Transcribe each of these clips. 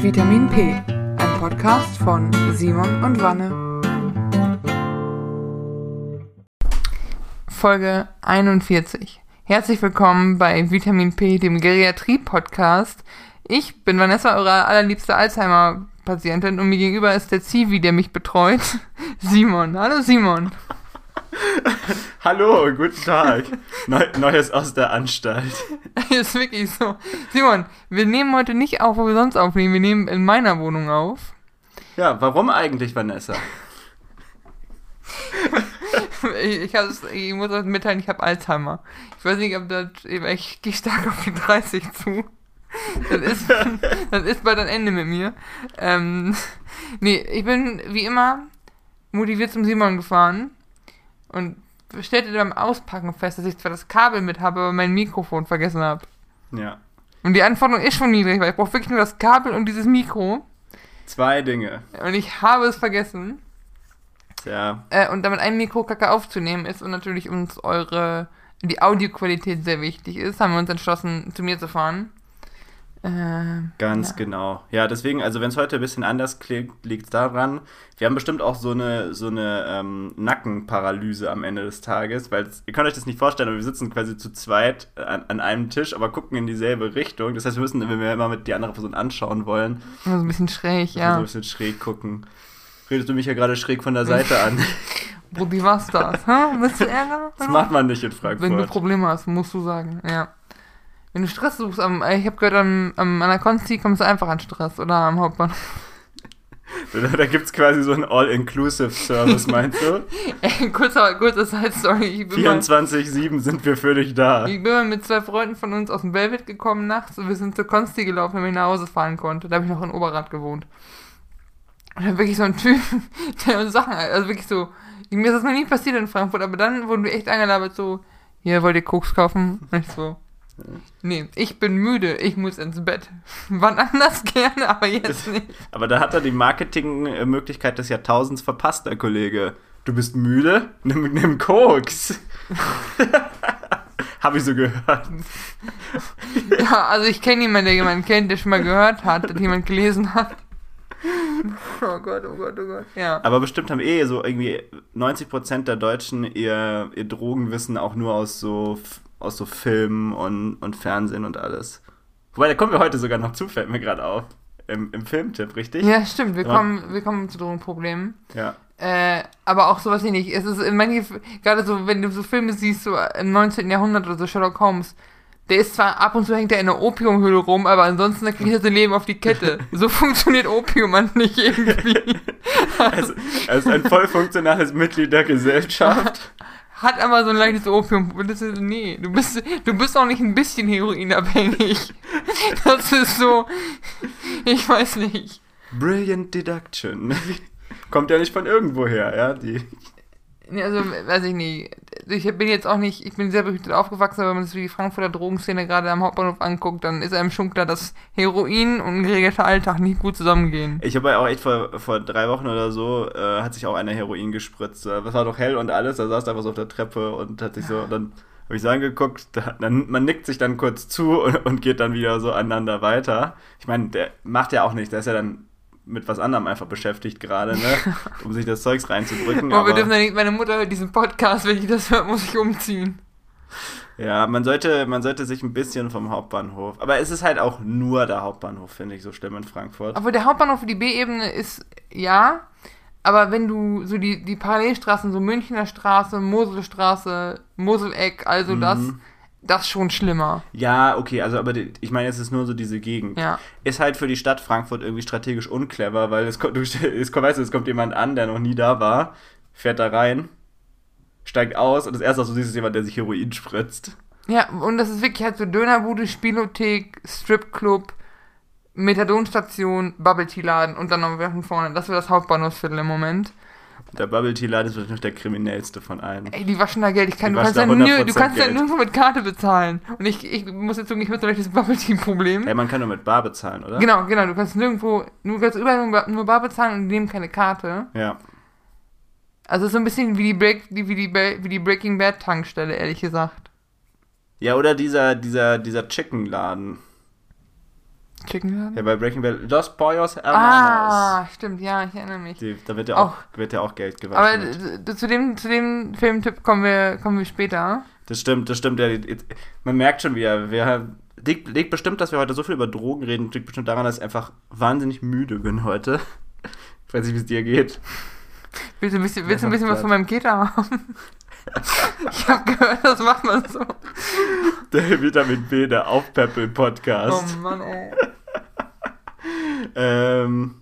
Vitamin P, ein Podcast von Simon und Wanne. Folge 41. Herzlich willkommen bei Vitamin P, dem Geriatrie-Podcast. Ich bin Vanessa, eure allerliebste Alzheimer-Patientin und mir gegenüber ist der Zivi, der mich betreut. Simon. Hallo Simon. Hallo, guten Tag. Neu, Neues aus der Anstalt. ist wirklich so. Simon, wir nehmen heute nicht auf, wo wir sonst aufnehmen. Wir nehmen in meiner Wohnung auf. Ja, warum eigentlich, Vanessa? ich, ich, muss euch mitteilen, ich habe Alzheimer. Ich weiß nicht, ob das. Ich gehe stark auf die 30 zu. Das ist, das ist bald ein Ende mit mir. Ähm, nee, ich bin wie immer motiviert zum Simon gefahren und stellte beim Auspacken fest, dass ich zwar das Kabel mit habe, aber mein Mikrofon vergessen habe. Ja. Und die Anforderung ist schon niedrig, weil ich brauche wirklich nur das Kabel und dieses Mikro. Zwei Dinge. Und ich habe es vergessen. Ja. Äh, und damit ein Mikrokacke aufzunehmen ist und natürlich uns eure, die Audioqualität sehr wichtig ist, haben wir uns entschlossen, zu mir zu fahren. Äh, Ganz ja. genau. Ja, deswegen, also wenn es heute ein bisschen anders klingt, liegt es daran. Wir haben bestimmt auch so eine, so eine ähm, Nackenparalyse am Ende des Tages, weil ihr könnt euch das nicht vorstellen, aber wir sitzen quasi zu zweit an, an, einem Tisch, aber gucken in dieselbe Richtung. Das heißt, wir müssen, wenn wir immer mit die andere Person anschauen wollen, so ein bisschen schräg, ja. So ein bisschen schräg gucken. Redest du mich ja gerade schräg von der Seite an? Brudi, was das? Hä? Bist du Ärger? Das macht man nicht in Frankfurt. Wenn du Probleme hast, musst du sagen, ja. Wenn du Stress suchst, am, ich habe gehört, am, am, an der Konsti kommst du einfach an Stress oder am Hauptbahnhof. Da gibt es quasi so einen All-Inclusive-Service, meinst du? Ey, kurzer, kurzer Side-Story. 24-7 sind wir für dich da. Ich bin mal mit zwei Freunden von uns aus dem Velvet gekommen nachts und wir sind zur Konsti gelaufen, damit ich nach Hause fahren konnte. Da habe ich noch in Oberrad gewohnt. Und dann wirklich so ein Typ, der Sachen, also wirklich so, mir ist das noch nie passiert in Frankfurt, aber dann wurden wir echt eingelabert, so, hier wollt ihr Koks kaufen? Und ich so, Nee, ich bin müde, ich muss ins Bett. Wann anders gerne, aber jetzt nicht. Aber da hat er die Marketingmöglichkeit des Jahrtausends verpasst, der Kollege. Du bist müde? Nimm, nimm Koks. Habe ich so gehört. Ja, also ich kenne jemanden, der jemanden kennt, der schon mal gehört hat, der jemand gelesen hat. Oh Gott, oh Gott, oh Gott. Ja. Aber bestimmt haben eh so irgendwie 90% der Deutschen ihr, ihr Drogenwissen auch nur aus so aus so Filmen und, und Fernsehen und alles. Wobei, da kommen wir heute sogar noch zu, fällt mir gerade auf. Im, Im Filmtipp, richtig? Ja, stimmt. Wir, ja. kommen, wir kommen zu Drogenproblemen. Ja. Äh, aber auch sowas ähnlich. Es ist in manchen, gerade so, wenn du so Filme siehst, so im 19. Jahrhundert oder so, Sherlock Holmes, der ist zwar ab und zu hängt er in einer Opiumhöhle rum, aber ansonsten kriegt er sein Leben auf die Kette. So funktioniert Opium man nicht irgendwie. Also, er ist ein voll funktionales Mitglied der Gesellschaft. hat aber so ein leichtes Opium. Das ist, nee, du bist, du bist auch nicht ein bisschen heroinabhängig. Das ist so, ich weiß nicht. Brilliant Deduction. Kommt ja nicht von irgendwoher, ja, die. Also, weiß ich nicht. Ich bin jetzt auch nicht, ich bin sehr behütet aufgewachsen, aber wenn man sich die Frankfurter Drogenszene gerade am Hauptbahnhof anguckt, dann ist einem schon klar, dass Heroin und ein geregelter Alltag nicht gut zusammengehen. Ich habe ja auch echt vor, vor drei Wochen oder so, äh, hat sich auch einer Heroin gespritzt. Das war doch hell und alles, da saß einfach so auf der Treppe und hat sich so, dann habe ich so angeguckt, da, dann, man nickt sich dann kurz zu und, und geht dann wieder so aneinander weiter. Ich meine, der macht ja auch nicht, der ist ja dann mit was anderem einfach beschäftigt gerade, ne? um sich das Zeugs reinzudrücken. Oh, wir dürfen ja nicht, meine Mutter hört diesen Podcast, wenn ich das hört, muss ich umziehen. Ja, man sollte, man sollte sich ein bisschen vom Hauptbahnhof. Aber es ist halt auch nur der Hauptbahnhof, finde ich, so schlimm in Frankfurt. Aber der Hauptbahnhof für die B-Ebene ist ja, aber wenn du so die, die Parallelstraßen, so Münchner Straße, Moselstraße, Moseleck, also mhm. das, das ist schon schlimmer. Ja, okay, also aber die, ich meine, es ist nur so diese Gegend. Ja. Ist halt für die Stadt Frankfurt irgendwie strategisch unclever, weil es kommt, du, es, weißt du, es kommt jemand an, der noch nie da war, fährt da rein, steigt aus und das erste, was du siehst, ist jemand, der sich Heroin spritzt. Ja, und das ist wirklich halt so Dönerbude, Spielothek, Stripclub, Methadonstation, Bubble Tea Laden und dann noch von vorne. Das wäre das Hauptbahnhofsviertel im Moment. Der Bubble Tea Laden ist wahrscheinlich der kriminellste von allen. Ey, die waschen da Geld. Ich kann, du kannst, ja nö, du kannst ja nirgendwo mit Karte bezahlen. Und ich, ich muss jetzt sagen, ich habe das Bubble Tea Problem. Ey, man kann nur mit Bar bezahlen, oder? Genau, genau. Du kannst nirgendwo, du kannst überall nur Bar bezahlen und nehmen keine Karte. Ja. Also so ein bisschen wie die, Break, wie die, wie die Breaking Bad Tankstelle, ehrlich gesagt. Ja, oder dieser, dieser, dieser Chicken Laden. Chicken? Ja, bei Breaking Bad. Los Pollos Hermanos. Ah, stimmt, ja, ich erinnere mich. Die, da wird ja Auch. auch, wird ja auch Geld Aber gewaschen. d- zu dem, zu dem Filmtipp kommen wir, kommen wir später. Das stimmt, das stimmt. Ja, man merkt schon wieder, wir liegt, liegt bestimmt, dass wir heute so viel über Drogen reden, liegt bestimmt daran, dass ich einfach wahnsinnig müde bin heute. Ich weiß nicht, wie es dir geht. Willst du ein bisschen, willst du ein bisschen was von meinem Keter haben? Ich habe gehört, das macht man so. Der Vitamin B, der Aufpeppel-Podcast. Oh Mann, ey. Ähm,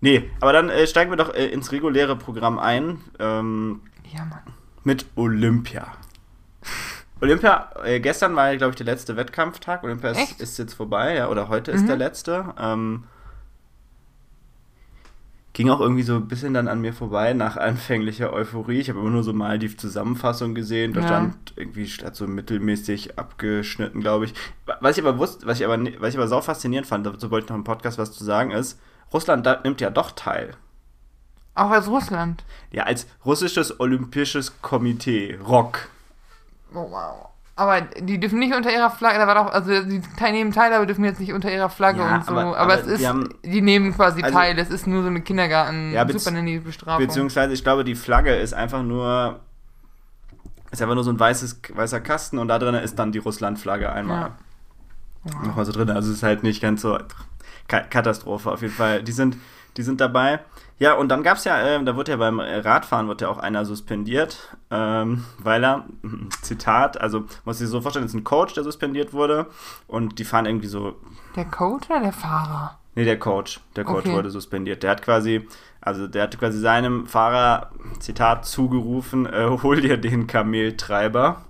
nee, aber dann äh, steigen wir doch äh, ins reguläre Programm ein ähm, Ja, Mann. mit Olympia. Olympia, äh, gestern war, glaube ich, der letzte Wettkampftag. Olympia ist, ist jetzt vorbei, ja, oder heute ist Mhm. der letzte. Ähm, ging auch irgendwie so ein bisschen dann an mir vorbei nach anfänglicher Euphorie. Ich habe immer nur so mal die Zusammenfassung gesehen. Da Ja. stand irgendwie statt so mittelmäßig abgeschnitten, glaube ich. Was ich aber wusste, was ich aber, was ich aber sau faszinierend fand, dazu wollte ich noch im Podcast was zu sagen, ist, Russland nimmt ja doch teil. Auch als Russland. Ja, als russisches olympisches Komitee, ROK. Oh, wow. Aber die dürfen nicht unter ihrer Flagge, da war doch, also die teilnehmen teil, aber dürfen jetzt nicht unter ihrer Flagge Ja, und so. aber- Aber, aber es ist, die haben- die nehmen quasi Also- teil. Es ist nur so eine Kindergarten, Ja, super Nanny-Bestrafung. Beziehungsweise, ich glaube, die Flagge ist einfach nur. Ist einfach nur so ein weißes, weißer Kasten und da drin ist dann die Russland-Flagge einmal. Ja. Nochmal so drin. Also es ist halt nicht ganz so. Ka Katastrophe auf jeden Fall. Die sind, die sind dabei. Ja, und dann gab es ja, äh, da wurde ja beim Radfahren wurde ja auch einer suspendiert, ähm, weil er, Zitat, also muss sich so vorstellen, es ist ein Coach, der suspendiert wurde und die fahren irgendwie so Der Coach oder der Fahrer? Nee, der Coach. Der Coach Okay. wurde suspendiert. Der hat quasi, also der hat quasi seinem Fahrer, Zitat, zugerufen, äh, hol dir den Kameltreiber.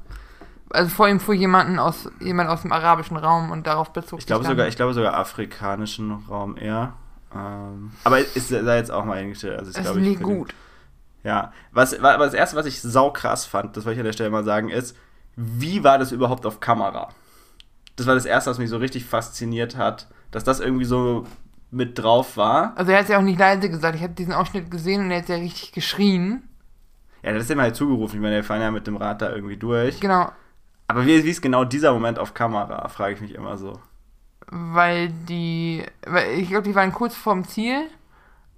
Also vor ihm fuhr jemanden aus, jemand aus dem arabischen Raum und darauf bezog Ich glaube sogar, ich glaube sogar afrikanischen Raum eher. Ähm, aber ist sei jetzt auch mal eingestellt. Also ist, glaube ich, den- gut. Ja. Was, wa- aber das erste, was ich sau krass fand, das wollte ich an der Stelle mal sagen, ist, wie war das überhaupt auf Kamera? Das war das erste, was mich so richtig fasziniert hat, dass das irgendwie so mit drauf war. Also er hat es ja auch nicht leise gesagt. Ich habe diesen Ausschnitt gesehen und er hat ja richtig geschrien. Ja, das ist ihm halt zugerufen. Ich meine, wir fahren ja mit dem Rad da irgendwie durch. Genau, Aber wie, wie ist genau dieser Moment auf Kamera, frage ich mich immer so. Weil die, weil ich glaube, die waren kurz vorm Ziel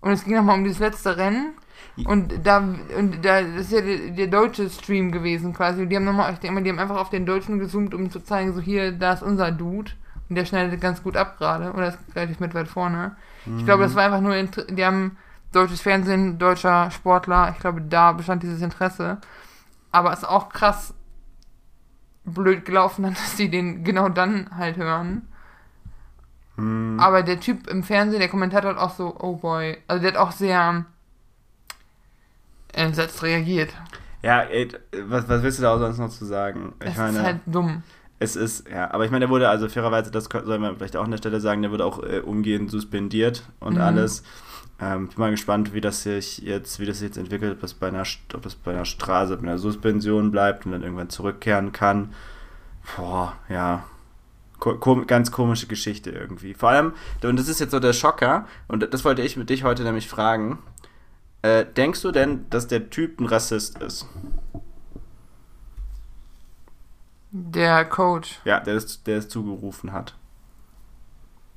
und es ging nochmal um dieses letzte Rennen. Und da, und da, das ist ja der, der deutsche Stream gewesen quasi. Und die haben nochmal, ich denke mal, die haben einfach auf den Deutschen gezoomt, um zu zeigen, so hier, da ist unser Dude. Und der schneidet ganz gut ab gerade. Oder ist relativ mit weit vorne. Ich glaube, das war einfach nur, die haben deutsches Fernsehen, deutscher Sportler. Ich glaube, da bestand dieses Interesse. Aber es ist auch krass blöd gelaufen, dass die den genau dann halt hören. Hm. Aber der Typ im Fernsehen, der Kommentator hat auch so, oh boy. Also der hat auch sehr entsetzt reagiert. Ja, ey, was, was willst du da auch sonst noch zu sagen? Ich Das meine, ist halt dumm. es ist, ja, aber ich meine, der wurde also fairerweise, das soll man vielleicht auch an der Stelle sagen, der wurde auch äh, umgehend suspendiert und Mhm. alles. Ähm, bin mal gespannt, wie das sich jetzt, wie das sich jetzt entwickelt, ob es bei einer, ob es bei einer Straße, bei einer Suspension bleibt und dann irgendwann zurückkehren kann. Boah, ja. Ko kom ganz komische Geschichte irgendwie. Vor allem, und das ist jetzt so der Schocker, und das wollte ich mit dich heute nämlich fragen. Äh, denkst du denn, dass der Typ ein Rassist ist? Der Coach. Ja, der es, der es zugerufen hat.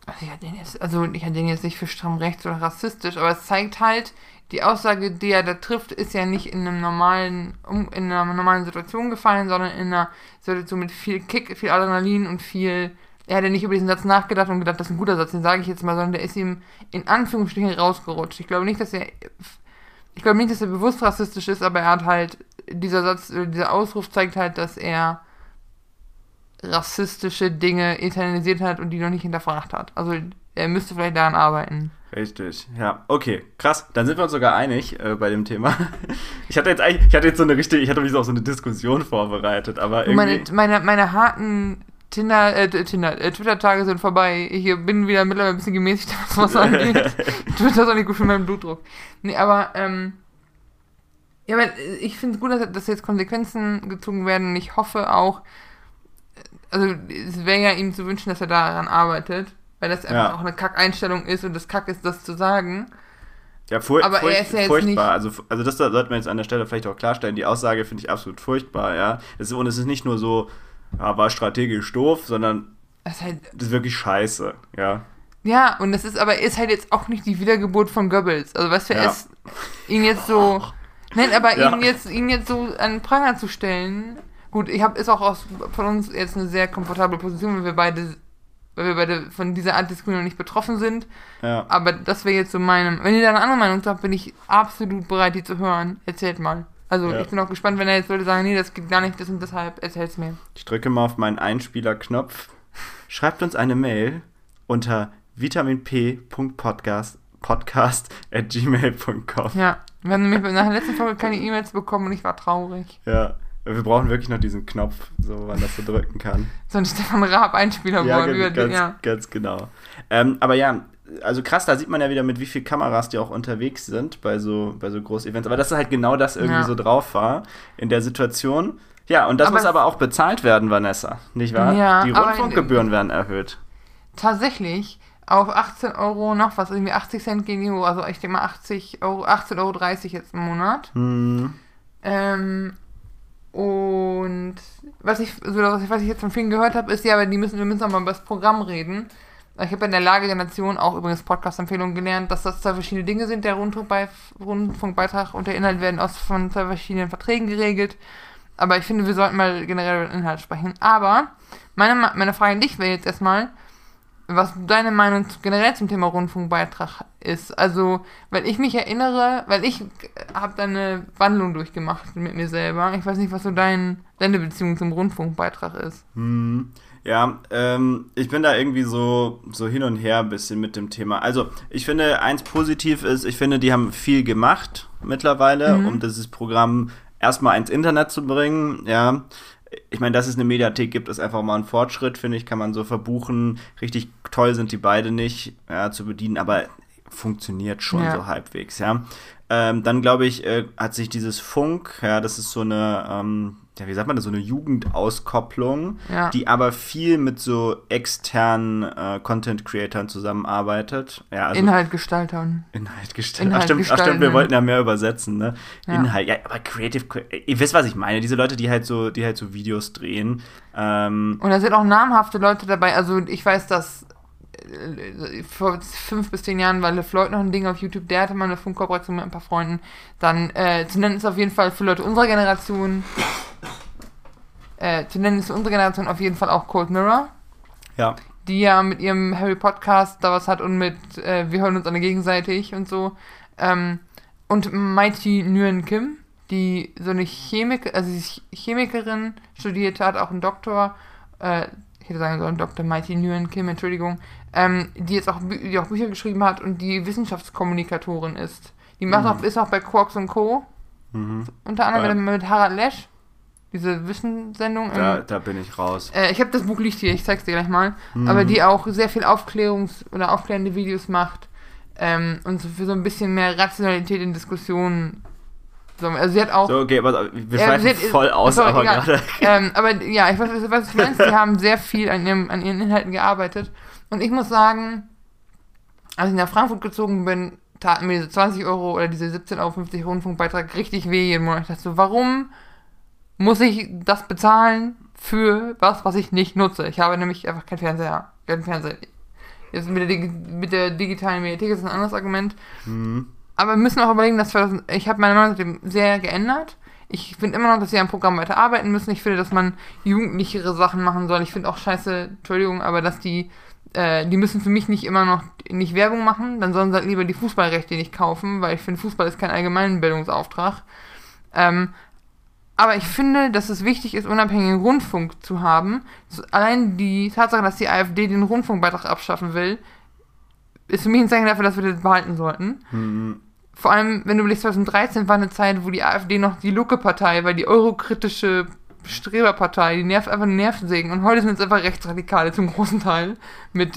Also ich hatte den jetzt, also ich hatte den jetzt nicht für stramm rechts oder rassistisch, aber es zeigt halt, die Aussage, die er da trifft, ist ja nicht in einem normalen, in einer normalen Situation gefallen, sondern in einer Situation mit viel Kick, viel Adrenalin und viel. Er hat ja nicht über diesen Satz nachgedacht und gedacht, das ist ein guter Satz, den sage ich jetzt mal, sondern der ist ihm in Anführungsstrichen rausgerutscht. Ich glaube nicht, dass er. Ich glaube nicht, dass er bewusst rassistisch ist, aber er hat halt. Dieser Satz, dieser Ausruf zeigt halt, dass er rassistische Dinge internalisiert hat und die noch nicht hinterfragt hat. Also er müsste vielleicht daran arbeiten. Richtig, ja. Okay, krass. Dann sind wir uns sogar einig äh, bei dem Thema. Ich hatte jetzt eigentlich, ich hatte jetzt so eine richtige, ich hatte mich so auf so eine Diskussion vorbereitet, aber Und meine, irgendwie. meine, meine harten Tinder, äh, Tinder, äh, Twitter-Tage sind vorbei. Ich bin wieder mittlerweile ein bisschen gemäßigt, was was angeht. Twitter ist auch nicht gut für meinen Blutdruck. Nee, aber, ähm, ja, aber ich finde es gut, dass, dass jetzt Konsequenzen gezogen werden. Ich hoffe auch, also es wäre ja ihm zu wünschen, dass er daran arbeitet, weil das einfach Ja. auch eine Kack-Einstellung ist und das Kack ist, das zu sagen. Ja, fur Aber furcht, er ist ja jetzt furchtbar. nicht- Also, also das da- sollte man jetzt an der Stelle vielleicht auch klarstellen. Die Aussage finde ich absolut furchtbar, ja. Es ist, und es ist nicht nur so, ja, war strategisch doof, sondern Das ist halt, das ist wirklich scheiße, ja. Ja, und das ist aber ist halt jetzt auch nicht die Wiedergeburt von Goebbels. Also was für Ja. es, ihn jetzt so. Nein, aber Ja. ihn jetzt ihn jetzt so an den Pranger zu stellen. Gut, ich habe ist auch aus, von uns jetzt eine sehr komfortable Position, weil wir beide weil wir beide von dieser Art Diskriminierung nicht betroffen sind. Ja. Aber das wäre jetzt so meine. Wenn ihr da eine andere Meinung habt, bin ich absolut bereit, die zu hören. Erzählt mal. Also Ja. ich bin auch gespannt, wenn er jetzt Leute sagen, nee, das geht gar nicht, das und deshalb, erzähl's mir. Ich drücke mal auf meinen Einspieler-Knopf. Schreibt uns eine Mail unter vitaminp.podcast podcast at gmail.com. Ja. Wir haben nämlich nach der letzten Folge keine E-Mails bekommen und ich war traurig. Ja, wir brauchen wirklich noch diesen Knopf, so wo man das so drücken kann. So ein Stefan Raab Einspieler Ja, wollen. gen- über ganz, den, ja. ganz genau. Ähm, aber ja, also krass, da sieht man ja wieder, mit wie viel Kameras die auch unterwegs sind bei so, bei so Groß-Events. Aber dass halt genau das irgendwie Ja. so drauf war in der Situation. Ja, und das Aber- muss aber auch bezahlt werden, Vanessa, nicht wahr? Ja, die Rundfunkgebühren werden erhöht. Tatsächlich auf 18 Euro noch was, irgendwie 80 Cent gehen die hoch, also ich denke mal 80 Euro, 18,30 Euro jetzt im Monat. Hm. Ähm, und was ich, so, was ich, jetzt von vielen gehört habe, ist ja, aber die müssen, wir müssen auch mal über das Programm reden. Ich habe in der Lage der Nation auch übrigens Podcast-Empfehlungen gelernt, dass das zwei verschiedene Dinge sind, der Rundfunkbei Rundfunkbeitrag und der Inhalt werden aus von zwei verschiedenen Verträgen geregelt. Aber ich finde, wir sollten mal generell über den Inhalt sprechen. Aber meine, meine Frage an dich wäre jetzt erstmal, was deine Meinung generell zum Thema Rundfunkbeitrag ist. Also, weil ich mich erinnere, weil ich habe da eine Wandlung durchgemacht mit mir selber. Ich weiß nicht, was so dein, deine Beziehung zum Rundfunkbeitrag ist. Hm, ja, ähm, ich bin da irgendwie so, so hin und her ein bisschen mit dem Thema. Also, ich finde, eins positiv ist, ich finde, die haben viel gemacht mittlerweile, um dieses Programm erstmal ins Internet zu bringen, ja. Ich meine, dass es eine Mediathek gibt, ist einfach mal ein Fortschritt, finde ich, kann man so verbuchen. Richtig toll sind die beide nicht ja, zu bedienen, aber funktioniert schon Ja. so halbwegs, ja. Ähm, dann glaube ich, äh, hat sich dieses Funk, ja, das ist so eine, ähm, ja, wie sagt man das, so eine Jugendauskopplung, Ja. die aber viel mit so externen äh, Content-Creatern zusammenarbeitet. Ja, also Inhaltgestaltern. Inhalt gestalten. Inhalt ach, stimmt, ach stimmt, wir wollten ja mehr übersetzen, ne? Ja. Inhalt, ja, aber Creative, ihr wisst, was ich meine, diese Leute, die halt so, die halt so Videos drehen. Ähm, Und da sind auch namhafte Leute dabei. Also ich weiß, dass äh, vor fünf bis zehn Jahren war LeFloid noch ein Ding auf YouTube. Der hatte mal eine Funkkooperation mit ein paar Freunden. Dann äh, zu nennen ist auf jeden Fall für Leute unserer Generation äh, zu nennen ist unsere Generation auf jeden Fall auch Cold Mirror, ja, die ja mit ihrem Harry Podcast da was hat und mit äh, Wir hören uns alle gegenseitig und so. Ähm, und Mighty Nguyen Kim, die so eine Chemik also Chemikerin studiert hat, auch einen Doktor, äh, ich hätte sagen sollen Dr. Mighty Nguyen Kim, Entschuldigung, ähm, die jetzt auch, die auch Bücher geschrieben hat und die Wissenschaftskommunikatorin ist. Die macht auch, ist auch bei Quarks und Co. mhm. Unter anderem Ja. mit, mit Harald Lesch. Diese Wissenssendung. da, da bin ich raus. äh, ich habe das Buch liegt hier, ich zeig's dir gleich mal. Mhm. Aber die auch sehr viel Aufklärungs- oder aufklärende Videos macht. Ähm, und so für so ein bisschen mehr Rationalität in Diskussionen. So, also sie hat auch. So, okay, aber wir Ja, schweifen sie voll aus, sorry, aber egal. gerade. ähm, aber ja, ich weiß, was du meinst. Die haben sehr viel an, ihrem, an ihren Inhalten gearbeitet. Und ich muss sagen, als ich nach Frankfurt gezogen bin, taten mir diese 20 Euro oder diese 17,50 Euro Rundfunkbeitrag richtig weh jeden Monat. Ich dachte so, warum muss ich das bezahlen für was, was ich nicht nutze? Ich habe nämlich einfach keinen Fernseher. Keinen Fernseher. Jetzt mit der, mit der digitalen Mediathek ist ein anderes Argument. Mhm. Aber wir müssen auch überlegen, dass 2000, ich habe meine Meinung seitdem sehr geändert. Ich finde immer noch, dass sie am Programm weiter arbeiten müssen. Ich finde, dass man jugendlichere Sachen machen soll. Ich finde auch scheiße, Entschuldigung, aber dass die, äh, die müssen für mich nicht immer noch nicht Werbung machen. Dann sollen sie halt lieber die Fußballrechte nicht kaufen, weil ich finde, Fußball ist kein allgemeinen Bildungsauftrag. Ähm, aber ich finde, dass es wichtig ist, unabhängigen Rundfunk zu haben. Allein die Tatsache, dass die AfD den Rundfunkbeitrag abschaffen will, ist für mich ein Zeichen dafür, dass wir das behalten sollten. Mhm. Vor allem, wenn du überlegst, 2013 war eine Zeit, wo die AfD noch die Lucke-Partei war, die eurokritische Streberpartei, die nervt einfach Nervensägen. Und heute sind es einfach Rechtsradikale zum großen Teil. Mit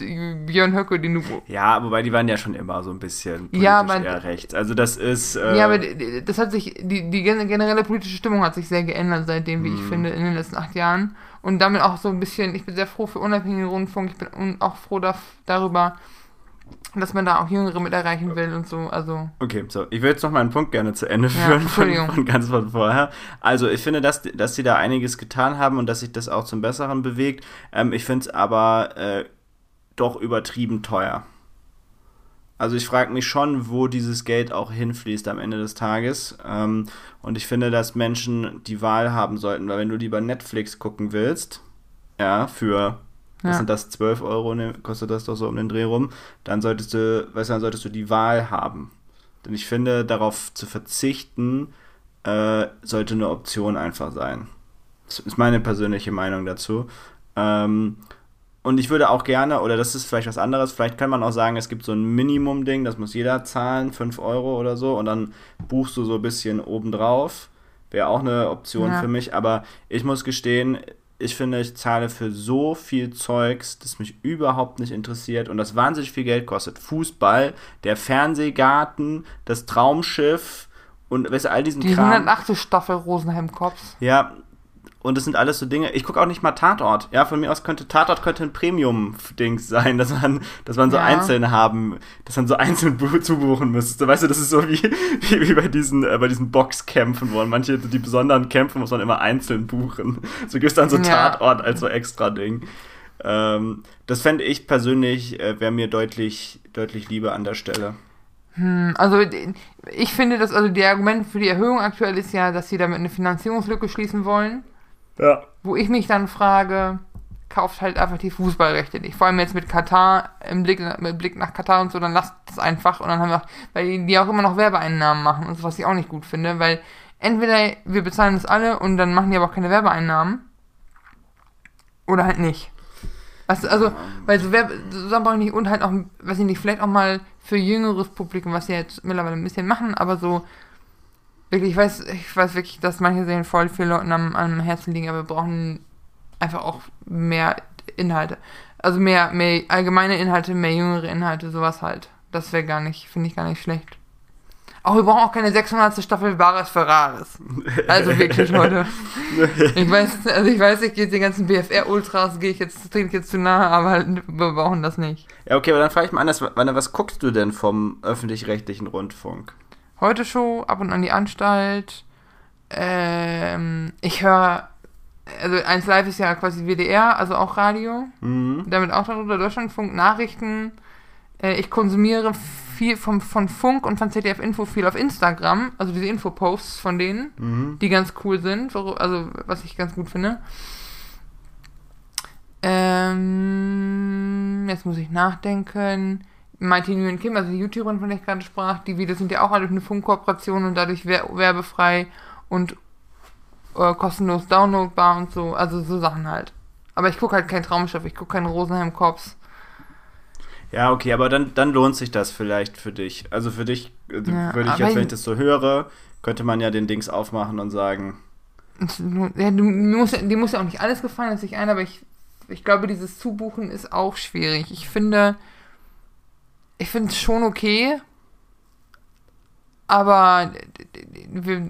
Björn Höcke, den du. Ja, wobei die waren ja schon immer so ein bisschen politisch Ja, aber- eher rechts. Also das ist. Äh, Ja, aber das hat sich, die, die gen- generelle politische Stimmung hat sich sehr geändert seitdem, wie ich Mhm. finde, in den letzten acht Jahren. Und damit auch so ein bisschen, ich bin sehr froh für unabhängigen Rundfunk, ich bin auch froh da, darüber, dass man da auch Jüngere mit erreichen will und so. Also, Okay, so, ich will jetzt noch mal einen Punkt gerne zu Ende Ja, führen von, Entschuldigung. von ganz von vorher. Also ich finde, dass, dass sie da einiges getan haben und dass sich das auch zum Besseren bewegt. Ähm, ich finde es aber äh, doch übertrieben teuer. Also ich frage mich schon, wo dieses Geld auch hinfließt am Ende des Tages. Ähm, und ich finde, dass Menschen die Wahl haben sollten, weil wenn du lieber Netflix gucken willst, ja, für Ja. sind das, 12 Euro, ne, kostet das doch so um den Dreh rum, dann solltest du, weißt du, dann solltest du die Wahl haben. Denn ich finde, darauf zu verzichten, äh, sollte eine Option einfach sein. Das ist meine persönliche Meinung dazu. Ähm, und ich würde auch gerne, oder das ist vielleicht was anderes, vielleicht kann man auch sagen, es gibt so ein Minimum-Ding, das muss jeder zahlen, 5 Euro oder so, und dann buchst du so ein bisschen obendrauf. Wäre auch eine Option Ja. für mich, aber ich muss gestehen, ich finde, ich zahle für so viel Zeugs, das mich überhaupt nicht interessiert und das wahnsinnig viel Geld kostet. Fußball, der Fernsehgarten, das Traumschiff und weißt du, all diesen Die Kram. 108. Staffel Rosenheim Cops. Ja, und das sind alles so Dinge. Ich gucke auch nicht mal Tatort. Ja, von mir aus könnte Tatort könnte ein Premium-Dings sein, dass man, dass man so Ja. einzeln haben, dass man so einzeln bu- zubuchen müsste. Weißt du, das ist so wie, wie, wie bei diesen, äh, bei diesen Boxkämpfen, wo man manche, die besonderen Kämpfe muss man immer einzeln buchen. So gibt es dann so Ja. Tatort als so extra Ding. Ähm, das fände ich persönlich, äh, wäre mir deutlich, deutlich lieber an der Stelle. Hm, Also ich finde, dass also die Argument für die Erhöhung aktuell ist ja, dass sie damit eine Finanzierungslücke schließen wollen. Ja. Wo ich mich dann frage, kauft halt einfach die Fußballrechte nicht. Vor allem jetzt mit Katar, im Blick, mit Blick nach Katar und so, dann lasst es einfach. Und dann haben wir, weil die, auch immer noch Werbeeinnahmen machen und so, was ich auch nicht gut finde, weil entweder wir bezahlen das alle und dann machen die aber auch keine Werbeeinnahmen. Oder halt nicht. Was, also, weil so Werbe, so brauche ich nicht und halt auch, weiß ich nicht, vielleicht auch mal für jüngeres Publikum, was sie jetzt mittlerweile ein bisschen machen, aber so, wirklich, ich weiß, ich weiß wirklich, dass manche Serien voll vielen Leuten am, am Herzen liegen, aber wir brauchen einfach auch mehr Inhalte. Also mehr, mehr allgemeine Inhalte, mehr jüngere Inhalte, sowas halt. Das wäre gar nicht, finde ich gar nicht schlecht. Auch wir brauchen auch keine 600. Staffel Bares Ferraris. Also wirklich, Leute. Ich weiß, also ich weiß, ich gehe den ganzen BFR-Ultras, gehe ich jetzt, ich jetzt zu nahe, aber halt, wir brauchen das nicht. Ja, okay, aber dann frage ich mal anders, was guckst du denn vom öffentlich-rechtlichen Rundfunk? Heute Show, ab und an die Anstalt. Ähm, ich höre, also 1 Live ist ja quasi WDR, also auch Radio. Mhm. Damit auch darunter Deutschlandfunk, Nachrichten. Äh, ich konsumiere viel vom, von Funk und von ZDF Info viel auf Instagram, also diese Infoposts von denen, Mhm. die ganz cool sind, also was ich ganz gut finde. Ähm, jetzt muss ich nachdenken. Mighty Nguyen Kim, also die YouTuberin, von der ich gerade sprach, die Videos sind ja auch alle durch eine Funkkooperation und dadurch wer werbefrei und äh, kostenlos downloadbar und so, also so Sachen halt. Aber ich gucke halt kein Traumschiff, ich gucke keinen Rosenheim Cops. Ja, okay, aber dann, dann lohnt sich das vielleicht für dich. Also für dich äh, Ja, würde ich jetzt, wenn ich- ich das so höre, könnte man ja den Dings aufmachen und sagen, Ja, du musst, dir muss ja auch nicht alles gefallen, das sich ein, aber ich, ich glaube, dieses Zubuchen ist auch schwierig. Ich finde, ich finde es schon okay, aber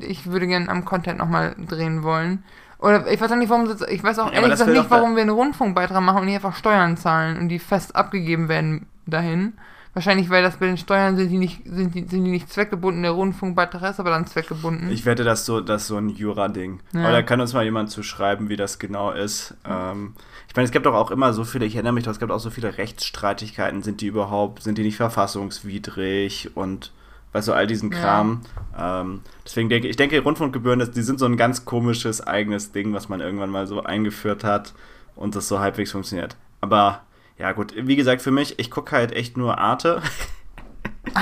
ich würde gerne am Content nochmal drehen wollen. Oder ich weiß auch nicht, warum ich weiß auch ehrlich gesagt nicht, warum wir einen Rundfunkbeitrag machen und nicht einfach Steuern zahlen und die fest abgegeben werden dahin. Wahrscheinlich, weil das bei den Steuern sind die nicht, sind die, sind die nicht zweckgebunden, der Rundfunkbeitrag ist aber dann zweckgebunden. ich wette, das so, das ist so ein Jura-Ding. Ja. Aber da kann uns mal jemand zu schreiben, wie das genau ist. Ähm, ich meine, es gibt doch auch immer so viele, ich erinnere mich doch, es gibt auch so viele Rechtsstreitigkeiten. Sind die überhaupt, sind die nicht verfassungswidrig und weißt du, all diesen Ja. Kram. Ähm, deswegen denke ich, denke, Rundfunkgebühren, das, die sind so ein ganz komisches eigenes Ding, was man irgendwann mal so eingeführt hat und das so halbwegs funktioniert. Aber ja, gut, wie gesagt, für mich, ich gucke halt echt nur Arte.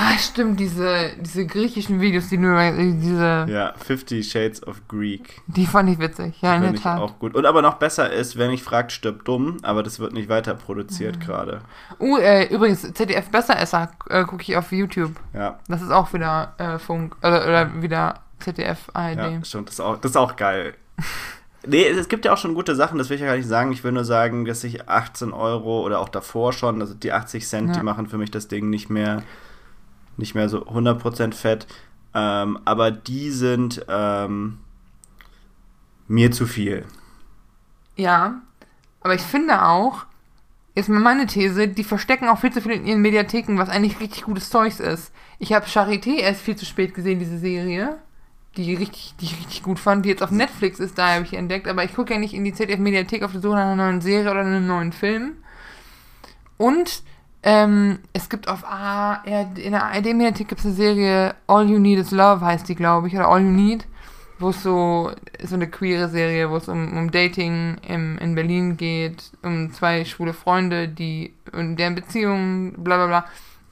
Ah, stimmt, diese, diese griechischen Videos, die nur, äh, diese, ja, Fifty Shades of Greek. die fand ich witzig. Ja, in der Finde ich Tat. auch gut. Und aber noch besser ist, wenn ich fragt, stirbt dumm, aber das wird nicht weiter produziert gerade. Uh, äh, übrigens, ZDF Besseresser äh, gucke ich auf YouTube. Ja, Das ist auch wieder äh, Funk, oder, oder wieder ZDF ARD. ja, stimmt. Das ist auch, das ist auch geil. nee, es, es gibt ja auch schon gute Sachen, das will ich ja gar nicht sagen. Ich will nur sagen, dass ich 18 Euro oder auch davor schon, also die 80 Cent, Ja. die machen für mich das Ding nicht mehr, nicht mehr so 100% fett. Ähm, aber die sind ähm, mir zu viel. Ja, aber ich finde auch, mal meine These, die verstecken auch viel zu viel in ihren Mediatheken, was eigentlich richtig gutes Zeugs ist. Ich habe Charité erst viel zu spät gesehen, diese Serie, die, richtig, die ich richtig gut fand, die jetzt auf Netflix ist, da habe ich entdeckt, aber ich gucke ja nicht in die ZDF-Mediathek auf der Suche nach einer neuen Serie oder einem neuen Film. Und Ähm, es gibt auf ARD, in der ARD-Mediathek gibt es eine Serie All You Need Is Love, heißt die, glaube ich, oder All You Need, wo es so, so eine queere Serie, wo es um, um Dating im, in Berlin geht, um zwei schwule Freunde, die in deren Beziehung, bla bla bla.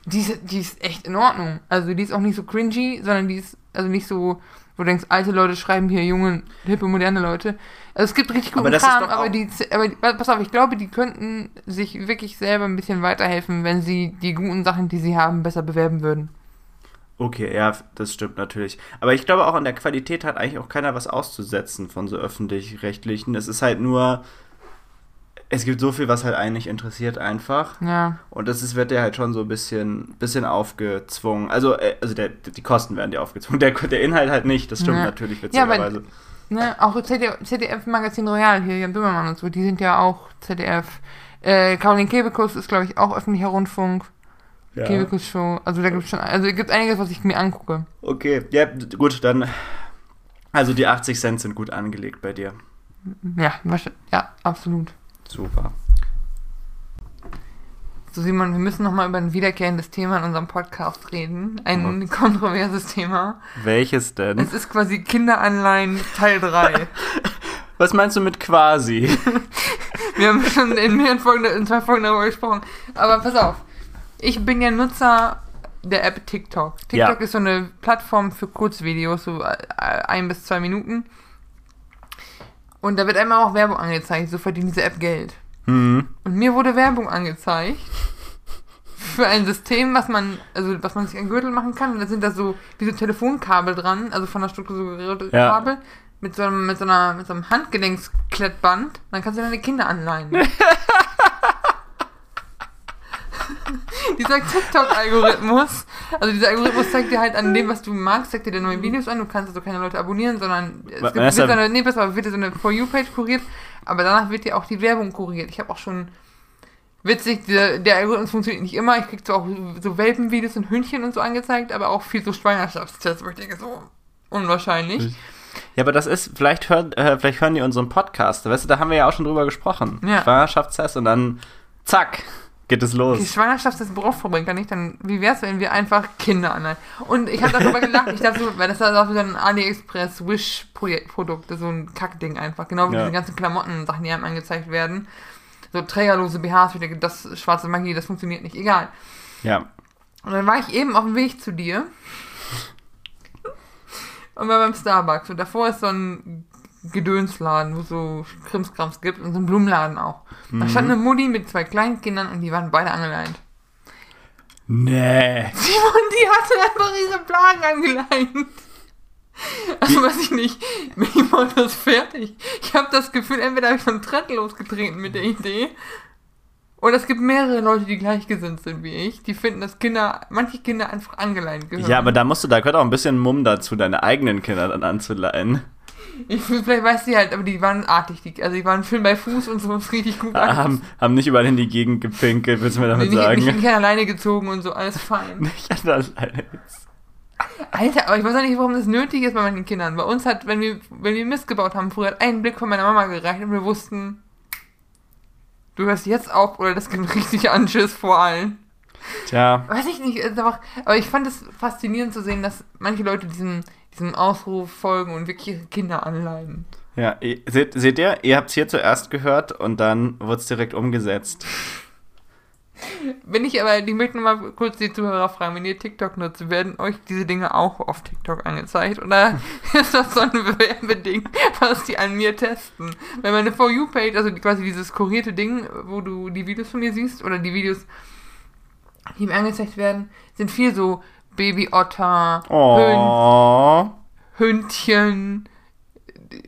Die ist, die ist echt in Ordnung. Also die ist auch nicht so cringy, sondern die ist, also nicht so, wo du denkst, alte Leute schreiben hier junge, hippe, moderne Leute. Also es gibt richtig guten Aber Kram, aber die, aber die, pass auf, ich glaube, die könnten sich wirklich selber ein bisschen weiterhelfen, wenn sie die guten Sachen, die sie haben, besser bewerben würden. Okay, ja, das stimmt natürlich. Aber ich glaube, auch an der Qualität hat eigentlich auch keiner was auszusetzen von so öffentlich-rechtlichen. Es ist halt nur, es gibt so viel, was halt einen nicht interessiert einfach. Ja. Und das ist, wird dir halt schon so ein bisschen, bisschen aufgezwungen. Also, äh, also der, die Kosten werden dir aufgezwungen. Der, der Inhalt halt nicht, das stimmt Ja. natürlich, Ja, witzigerweise. Ne, auch ZDF, ZDF Magazin Royal hier, Jan Böhmermann und so, die sind ja auch ZDF. Äh, Caroline Kebekus ist, glaube ich, auch öffentlicher Rundfunk. Ja. Kebekus Show. Also da gibt es schon, also es gibt einiges, was ich mir angucke. Okay, ja, gut, dann. Also die 80 Cent sind gut angelegt bei dir. Ja, wahrscheinlich- ja, absolut. Super. So Simon, wir müssen nochmal über ein wiederkehrendes Thema in unserem Podcast reden. Ein Oh. kontroverses Thema. Welches denn? Es ist quasi Kinderanleihen Teil 3. Was meinst du mit quasi? Wir haben schon in mehreren Folgen, in zwei Folgen darüber gesprochen. Aber pass auf. Ich bin ja Nutzer der App TikTok. TikTok Ja. ist so eine Plattform für Kurzvideos, so äh, ein bis zwei Minuten. Und da wird einmal auch Werbung angezeigt, so verdient diese App Geld. Hm. Und mir wurde Werbung angezeigt für ein System, was man, also was man sich an Gürtel machen kann. Und da sind da so wie so Telefonkabel dran, also von der strukturierten Ja. Kabel, mit so einem, mit so einer, mit so einem Handgelenksklettband. Dann kannst du deine Kinder anleihen. dieser TikTok-Algorithmus, also dieser Algorithmus zeigt dir halt an dem, was du magst, zeigt dir dir neue Videos an. Du kannst also keine Leute abonnieren, sondern es gibt, wird so eine, nee, pass auf, wird dir so eine For You-Page kuriert, aber danach wird dir auch die Werbung kuriert. Ich habe auch schon witzig, der, der Algorithmus funktioniert nicht immer. Ich krieg so auch so Welpenvideos und Hündchen und so angezeigt, aber auch viel so Schwangerschaftstests, wo ich denke, so unwahrscheinlich. Ja, aber das ist, vielleicht hören, äh, vielleicht hören die unseren Podcast. Weißt du, da haben wir ja auch schon drüber gesprochen. Ja. Schwangerschaftstest und dann zack, geht es Die los. Schwangerschaftstest worauf verbringen kann ich dann, wie wär's, wenn wir einfach Kinder anleihen? Und ich habe darüber gelacht, ich dachte so, weil das ist auch wieder ein AliExpress Wish-Produkt, so ein Kackding einfach, genau wie Ja. diese ganzen Klamotten-Sachen, die einem angezeigt werden. So trägerlose BHs, denke, das ist schwarze Magie, das funktioniert nicht, egal. Ja. Und dann war ich eben auf dem Weg zu dir und war beim Starbucks und davor ist so ein Gedönsladen, wo es so Krimskrams gibt und so ein Blumenladen auch. Da stand eine Mutti mit zwei kleinen Kindern und die waren beide angeleint. Nee. Simon, die hatte einfach ihre Plagen angeleint. Also weiß ich nicht, wie war das fertig? Ich habe das Gefühl, entweder habe ich von Trend losgetreten mit der Idee, oder es gibt mehrere Leute, die gleichgesinnt sind wie ich, die finden, dass Kinder, manche Kinder einfach angeleint gehören. Ja, aber da musst du, da gehört auch ein bisschen Mumm dazu, deine eigenen Kinder dann anzuleihen. Ich, vielleicht weiß die halt, aber die waren artig, die, also die waren schön bei Fuß und so, richtig gut an. Haben, haben nicht überall in die Gegend gepinkelt, willst du mir damit nicht, sagen? nicht, nicht alleine gezogen und so, alles fein. Nicht alleine. Alter, aber ich weiß auch nicht, warum das nötig ist bei meinen Kindern. Bei uns hat, wenn wir, wenn wir Mist gebaut haben, früher hat ein Blick von meiner Mama gereicht und wir wussten, du hörst jetzt auf oder das gibt richtig Anschiss vor allen. Tja, Weiß ich nicht, einfach, aber ich fand es faszinierend zu sehen, dass manche Leute diesem, diesem Ausruf folgen und wirklich ihre Kinder anleihen. ja, ihr- seht, seht ihr, ihr habt es hier zuerst gehört und dann wurde es direkt umgesetzt. Wenn ich aber, ich möchte noch mal kurz die Zuhörer fragen, wenn ihr TikTok nutzt, werden euch diese Dinge auch auf TikTok angezeigt? Oder ist das so ein Werbeding, was die an mir testen? Weil meine For You-Page, also quasi dieses kurierte Ding, wo du die Videos von mir siehst, oder die Videos, die mir angezeigt werden, sind viel so Babyotter, Hünd. Hündchen,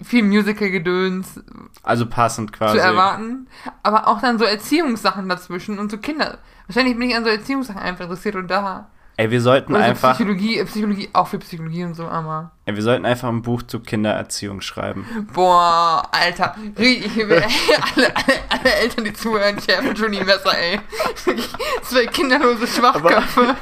viel Musical-Gedöns, Also passend quasi. zu erwarten, aber auch dann so Erziehungssachen dazwischen und so Kinder. Wahrscheinlich bin ich an so Erziehungssachen einfach interessiert und da. Ey, wir sollten Oder so einfach, Psychologie, äh, Psychologie, auch für Psychologie und so, aber. ey, wir sollten einfach ein Buch zu Kindererziehung schreiben. Boah, Alter. Ich will, alle, alle, alle Eltern, die zuhören, schärfen schon die Messer, ey. Zwei kinderlose Schwachköpfe.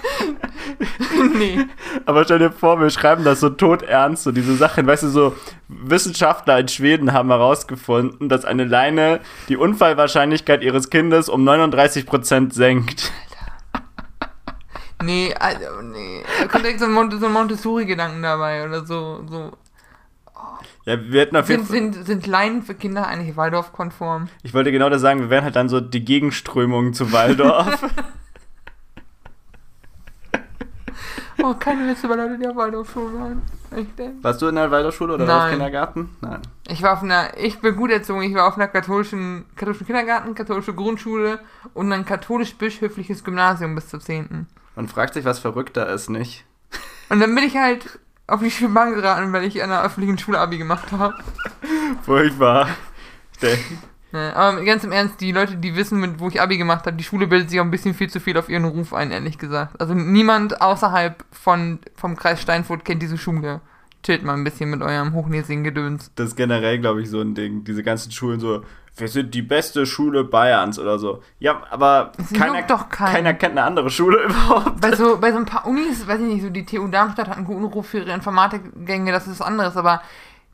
nee. Aber stell dir vor, wir schreiben das so todernst, so diese Sachen. Weißt du, so Wissenschaftler in Schweden haben herausgefunden, dass eine Leine die Unfallwahrscheinlichkeit ihres Kindes um 39% senkt. Nee, also, nee. Da kommt direkt so ein, Mont so ein Montessori-Gedanken dabei oder so. so. Ja, wir hätten auf jeden Sind, Fall. sind, sind Leinen für Kinder eigentlich Waldorf-konform? Ich wollte genau das sagen, wir wären halt dann so die Gegenströmung zu Waldorf. Oh, keine Witze über Leute, die auf Waldorfschule waren. Warst du in der Waldorfschule oder Nein. auf Kindergarten? Nein. Ich war auf einer, ich bin gut erzogen, ich war auf einer katholischen, katholischen Kindergarten, katholische Grundschule und ein katholisch-bischöfliches Gymnasium bis zur 10. Man fragt sich, was verrückter ist, nicht? Und dann bin ich halt auf die Schulbahn geraten, weil ich an einer öffentlichen Schule Abi gemacht habe. Furchtbar. Der- Ja, aber ganz im Ernst, die Leute, die wissen, mit, wo ich Abi gemacht habe, die Schule bildet sich auch ein bisschen viel zu viel auf ihren Ruf ein, ehrlich gesagt. Also niemand außerhalb von, vom Kreis Steinfurt kennt diese Schule. Chillt mal ein bisschen mit eurem hochnäsigen Gedöns. Das ist generell, glaube ich, so ein Ding. Diese ganzen Schulen so, wir sind die beste Schule Bayerns oder so. Ja, aber keiner, keiner kennt eine andere Schule überhaupt. Bei so, bei so ein paar Unis, weiß ich nicht, so die TU Darmstadt hat einen guten Ruf für ihre Informatikgänge, das ist was anderes, aber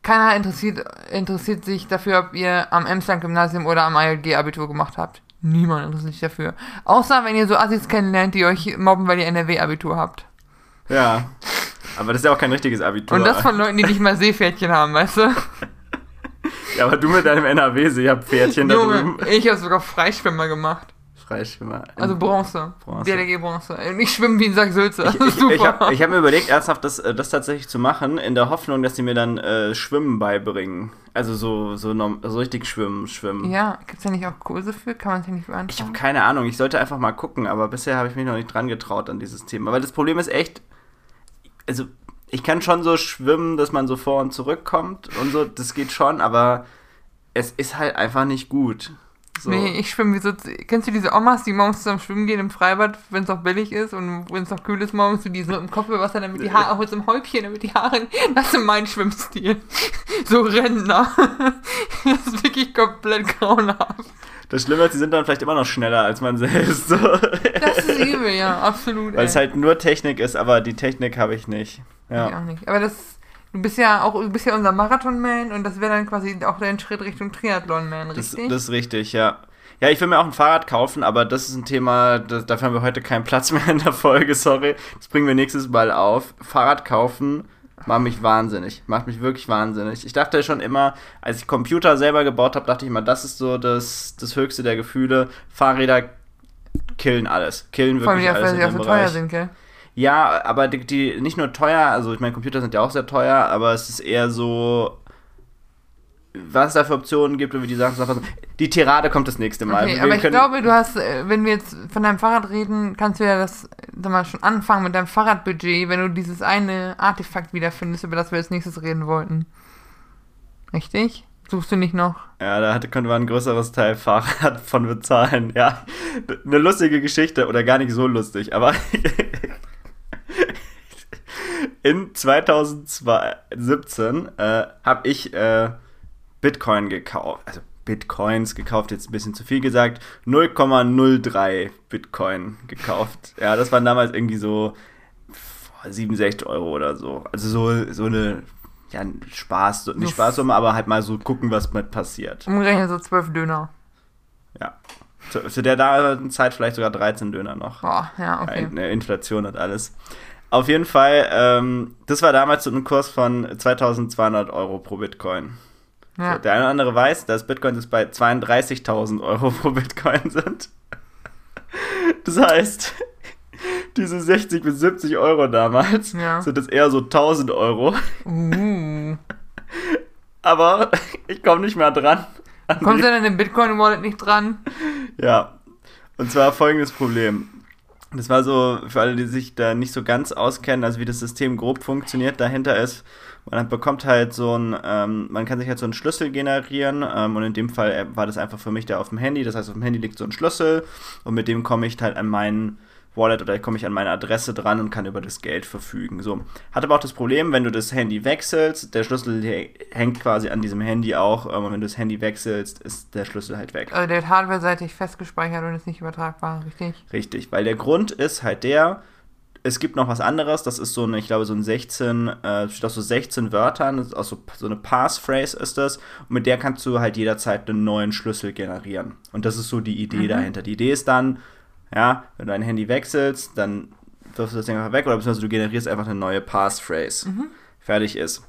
keiner interessiert, interessiert sich dafür, ob ihr am Emsland-Gymnasium oder am ILG Abitur gemacht habt. Niemand interessiert sich dafür. Außer wenn ihr so Assis kennenlernt, die euch mobben, weil ihr NRW-Abitur habt. Ja. Aber das ist ja auch kein richtiges Abitur. Und das von Leuten, die nicht mal Seepferdchen haben, weißt du? ja, aber du mit deinem NRW-Seher-Pferdchen da drüben. ich habe sogar Freischwimmer gemacht. Freischwimmer. Also Bronze. Bronze. DLG Bronze. Und ich schwimme wie ein Sack Sülze. Ich, ich, super. ich habe hab mir überlegt, ernsthaft das, äh, das tatsächlich zu machen, in der Hoffnung, dass sie mir dann äh, Schwimmen beibringen. Also so, so, so richtig schwimmen, schwimmen. ja, gibt's da nicht auch Kurse für? Kann man sich nicht Ich habe keine Ahnung, ich sollte einfach mal gucken, aber bisher habe ich mich noch nicht dran getraut an dieses Thema. Weil das Problem ist echt, also ich kann schon so schwimmen, dass man so vor und zurück kommt und so, das geht schon, aber es ist halt einfach nicht gut. So. Nee, ich schwimme wie so. Kennst du diese Omas, die morgens zusammen schwimmen gehen im Freibad, wenn es noch billig ist und wenn es noch kühl ist morgens, so die so im Kopf über Wasser, damit die Haare, auch mit so einem Häubchen, damit die Haare. Das ist mein Schwimmstil. So Rentner. Das ist wirklich komplett grauenhaft. Das Schlimme ist, die sind dann vielleicht immer noch schneller als man selbst. So. Das ist übel, ja, absolut. Weil es ey. halt nur Technik ist, aber die Technik habe ich nicht. Ich Ja. auch nicht. Aber das. Du bist ja auch, du bist ja unser Marathon-Man und das wäre dann quasi auch dein Schritt Richtung Triathlon-Man, Das, richtig? das ist richtig, ja. Ja, ich will mir auch ein Fahrrad kaufen, aber das ist ein Thema, das, dafür haben wir heute keinen Platz mehr in der Folge, sorry. Das bringen wir nächstes Mal auf. Fahrrad kaufen macht mich wahnsinnig. Macht mich wirklich wahnsinnig. Ich dachte schon immer, als ich Computer selber gebaut habe, dachte ich immer, das ist so das, das höchste der Gefühle. Fahrräder killen alles. Killen Vor allem, wirklich alles auch, in weil sie auch so teuer sind, gell? Ja, aber die, die nicht nur teuer, also ich meine, Computer sind ja auch sehr teuer, aber es ist eher so, was es da für Optionen gibt und wie die Sachen zusammenfassen. Die Tirade kommt das nächste Mal. Okay, aber ich glaube, du hast, äh, wenn wir jetzt von deinem Fahrrad reden, kannst du ja das, sag mal, schon anfangen mit deinem Fahrradbudget, wenn du dieses eine Artefakt wiederfindest, über das wir als nächstes reden wollten. Richtig? Suchst du nicht noch? Ja, da hatte, konnte man ein größeres Teil Fahrrad von bezahlen. Ja, eine lustige Geschichte oder gar nicht so lustig, aber in 2017 äh, habe ich äh, Bitcoin gekauft. Also Bitcoins gekauft, jetzt ein bisschen zu viel gesagt. 0,03 Bitcoin gekauft. Ja, das waren damals irgendwie so boah, 67 Euro oder so. Also so, so eine ja, Spaß, nicht Spaßsumme, aber halt mal so gucken, was mit passiert. Umgerechnet so zwölf Döner. Ja. Zu, zu der damaligen Zeit vielleicht sogar 13 Döner noch. Boah, ja, okay. Eine Inflation und alles. Auf jeden Fall, ähm, das war damals so ein Kurs von 2200 Euro pro Bitcoin. Ja. So, der eine oder andere weiß, dass Bitcoins jetzt bei 32.000 Euro pro Bitcoin sind. Das heißt, diese 60 bis 70 Euro damals Ja. sind es eher so 1000 Euro. Uh. Aber ich komme nicht mehr dran. an Kommst du denn in Bitcoin-Wallet nicht dran? Ja, und zwar folgendes Problem. Das war so, für alle, die sich da nicht so ganz auskennen, also wie das System grob funktioniert, dahinter ist, man bekommt halt so ein, ähm, man kann sich halt so einen Schlüssel generieren ähm, und in dem Fall äh, war das einfach für mich da auf dem Handy, das heißt auf dem Handy liegt so ein Schlüssel und mit dem komme ich halt an meinen Wallet oder komme ich an meine Adresse dran und kann über das Geld verfügen. So. Hat aber auch das Problem, wenn du das Handy wechselst, der Schlüssel hä- hängt quasi an diesem Handy auch, ähm, und wenn du das Handy wechselst, ist der Schlüssel halt weg. Also der wird hardware-seitig festgespeichert und ist nicht übertragbar, richtig? Richtig, weil der Grund ist halt der, es gibt noch was anderes, das ist so eine, ich glaube, so ein 16, äh, steht aus so 16 Wörtern, das ist auch so, so eine Passphrase ist das, und mit der kannst du halt jederzeit einen neuen Schlüssel generieren. Und das ist so die Idee Mhm. dahinter. Die Idee ist dann, ja, wenn du ein Handy wechselst, dann wirfst du das Ding einfach weg oder beziehungsweise du generierst einfach eine neue Passphrase. Fertig ist.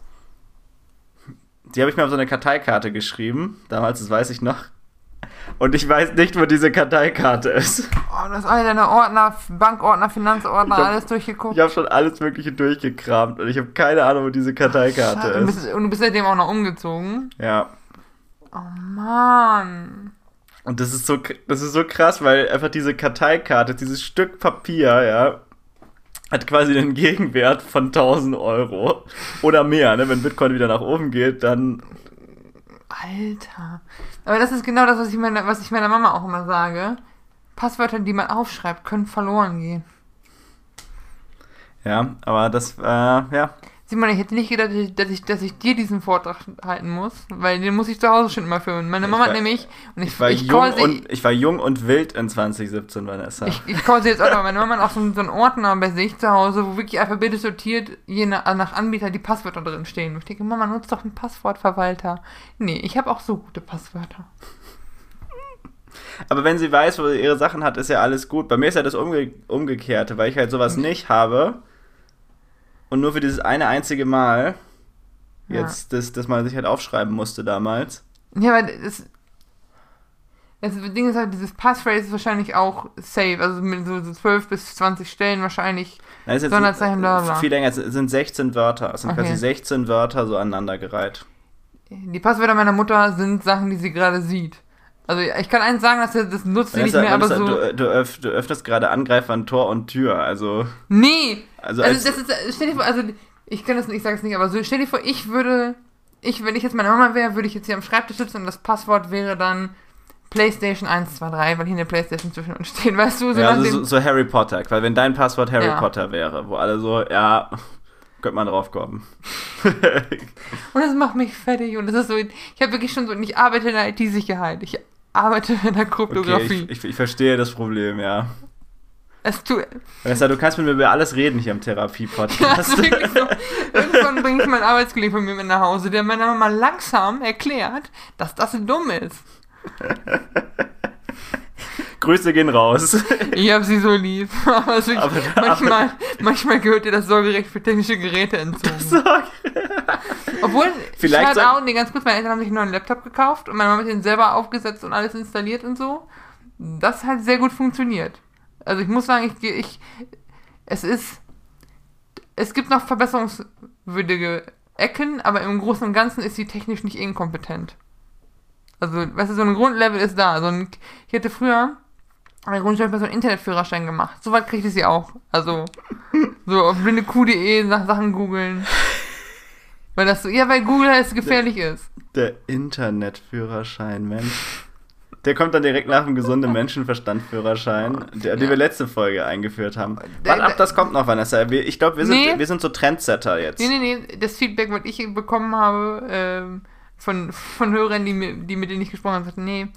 Die habe ich mir auf so eine Karteikarte geschrieben. Damals, das weiß ich noch. Und ich weiß nicht, wo diese Karteikarte ist. Oh, du hast alle deine Ordner, Bankordner, Finanzordner, hab- alles durchgeguckt. Ich habe schon alles Mögliche durchgekramt und ich habe keine Ahnung, wo diese Karteikarte und, ist. und du bist seitdem auch noch umgezogen. Ja. Oh Mann. Und das ist so, das ist so krass, weil einfach diese Karteikarte, dieses Stück Papier, ja, hat quasi den Gegenwert von 1000 Euro oder mehr. Ne? Wenn Bitcoin wieder nach oben geht, dann Alter. Aber das ist genau das, was ich, meiner, was ich meiner Mama auch immer sage. Passwörter, die man aufschreibt, können verloren gehen. ja, aber das, äh, ja, Simon, ich hätte nicht gedacht, dass ich, dass ich, dir diesen Vortrag halten muss, weil den muss ich zu Hause schon immer führen. Meine Mama war- hat nämlich, und ich, ich war, ich jung sie, und, ich war jung und wild in 2017, Vanessa. ich, ich sie jetzt auch, aber meine Mama hat auch so, so einen Ordner bei sich zu Hause, wo wirklich alphabetisch sortiert, je nach, nach Anbieter die Passwörter drin stehen. Und ich denke, Mama, nutzt doch einen Passwortverwalter. Nee, ich habe auch so gute Passwörter. Aber wenn sie weiß, wo sie ihre Sachen hat, ist ja alles gut. Bei mir ist ja das Umge Umgekehrte, weil ich halt sowas nicht habe und nur für dieses eine einzige Mal Ja. jetzt, das, das man sich halt aufschreiben musste damals. Ja, aber das, das Ding ist halt, dieses Passphrase ist wahrscheinlich auch safe, also mit so, so 12 bis 20 Stellen wahrscheinlich. Es ist jetzt Sonderzeichen, bla, bla. viel länger, es sind 16 Wörter. Es sind Okay. quasi 16 Wörter so aneinandergereiht. Die Passwörter meiner Mutter sind Sachen, die sie gerade sieht. Also ich kann eins sagen, dass das nutzt sie nicht mehr, aber so. du, du, öff, du öffnest gerade Angreifer an Tor und Tür. Also, Nee! also, Also, als, das ist, stell dir vor, also ich kann das nicht, ich sage es nicht, aber so, stell dir vor, ich würde, ich, wenn ich jetzt meine Mama wäre, würde ich jetzt hier am Schreibtisch sitzen und das Passwort wäre dann PlayStation 123, weil hier eine PlayStation zwischen uns steht, weißt du? So ja, also so, so Harry Potter. Weil wenn dein Passwort Harry Ja. Potter wäre, wo alle so, ja, könnte man drauf kommen. und das macht mich fertig und das ist so, ich habe wirklich schon so, und ich arbeite in der IT-Sicherheit, ich arbeite in der Okay, Kryptographie. ich, ich, ich verstehe das Problem, ja. es tut, Vanessa, du kannst mit mir über alles reden hier im Therapie-Podcast. wirklich so. Irgendwann bringe ich meinen Arbeitskollegen von mir mit nach Hause, der meiner Mama langsam erklärt, dass das dumm ist. Grüße gehen raus. Ich hab sie so lieb. Aber, es ist wirklich, Aber- manchmal, manchmal gehört ihr das Sorgerecht für technische Geräte entzogen. Obwohl, Vielleicht Shout out, nee, ganz kurz, meine Eltern haben sich einen neuen Laptop gekauft und meine Mama hat den selber aufgesetzt und alles installiert und so. Das hat sehr gut funktioniert. Also ich muss sagen, ich, ich es ist, es gibt noch verbesserungswürdige Ecken, aber im Großen und Ganzen ist sie technisch nicht inkompetent. Also, weißt du, so ein Grundlevel ist da. So ein, ich hätte früher an der Grundschule so einen Internetführerschein gemacht. So weit kriegte sie auch. Also, so auf blindekuh.de nach Sachen googeln. Weil das so, ja, weil Google es gefährlich ist. Der Internetführerschein, Mensch. Der kommt dann direkt nach dem gesunden Menschenverstand-Führerschein, der, den wir letzte Folge eingeführt haben. Der- Warte ab, der- das kommt noch, Vanessa. Ich glaube, wir, sind- Nee. wir sind so Trendsetter jetzt. Nee, nee, nee, das Feedback, was ich bekommen habe, ähm, von, von Hörern, die, mir, die mit denen ich gesprochen habe, sagten, nee.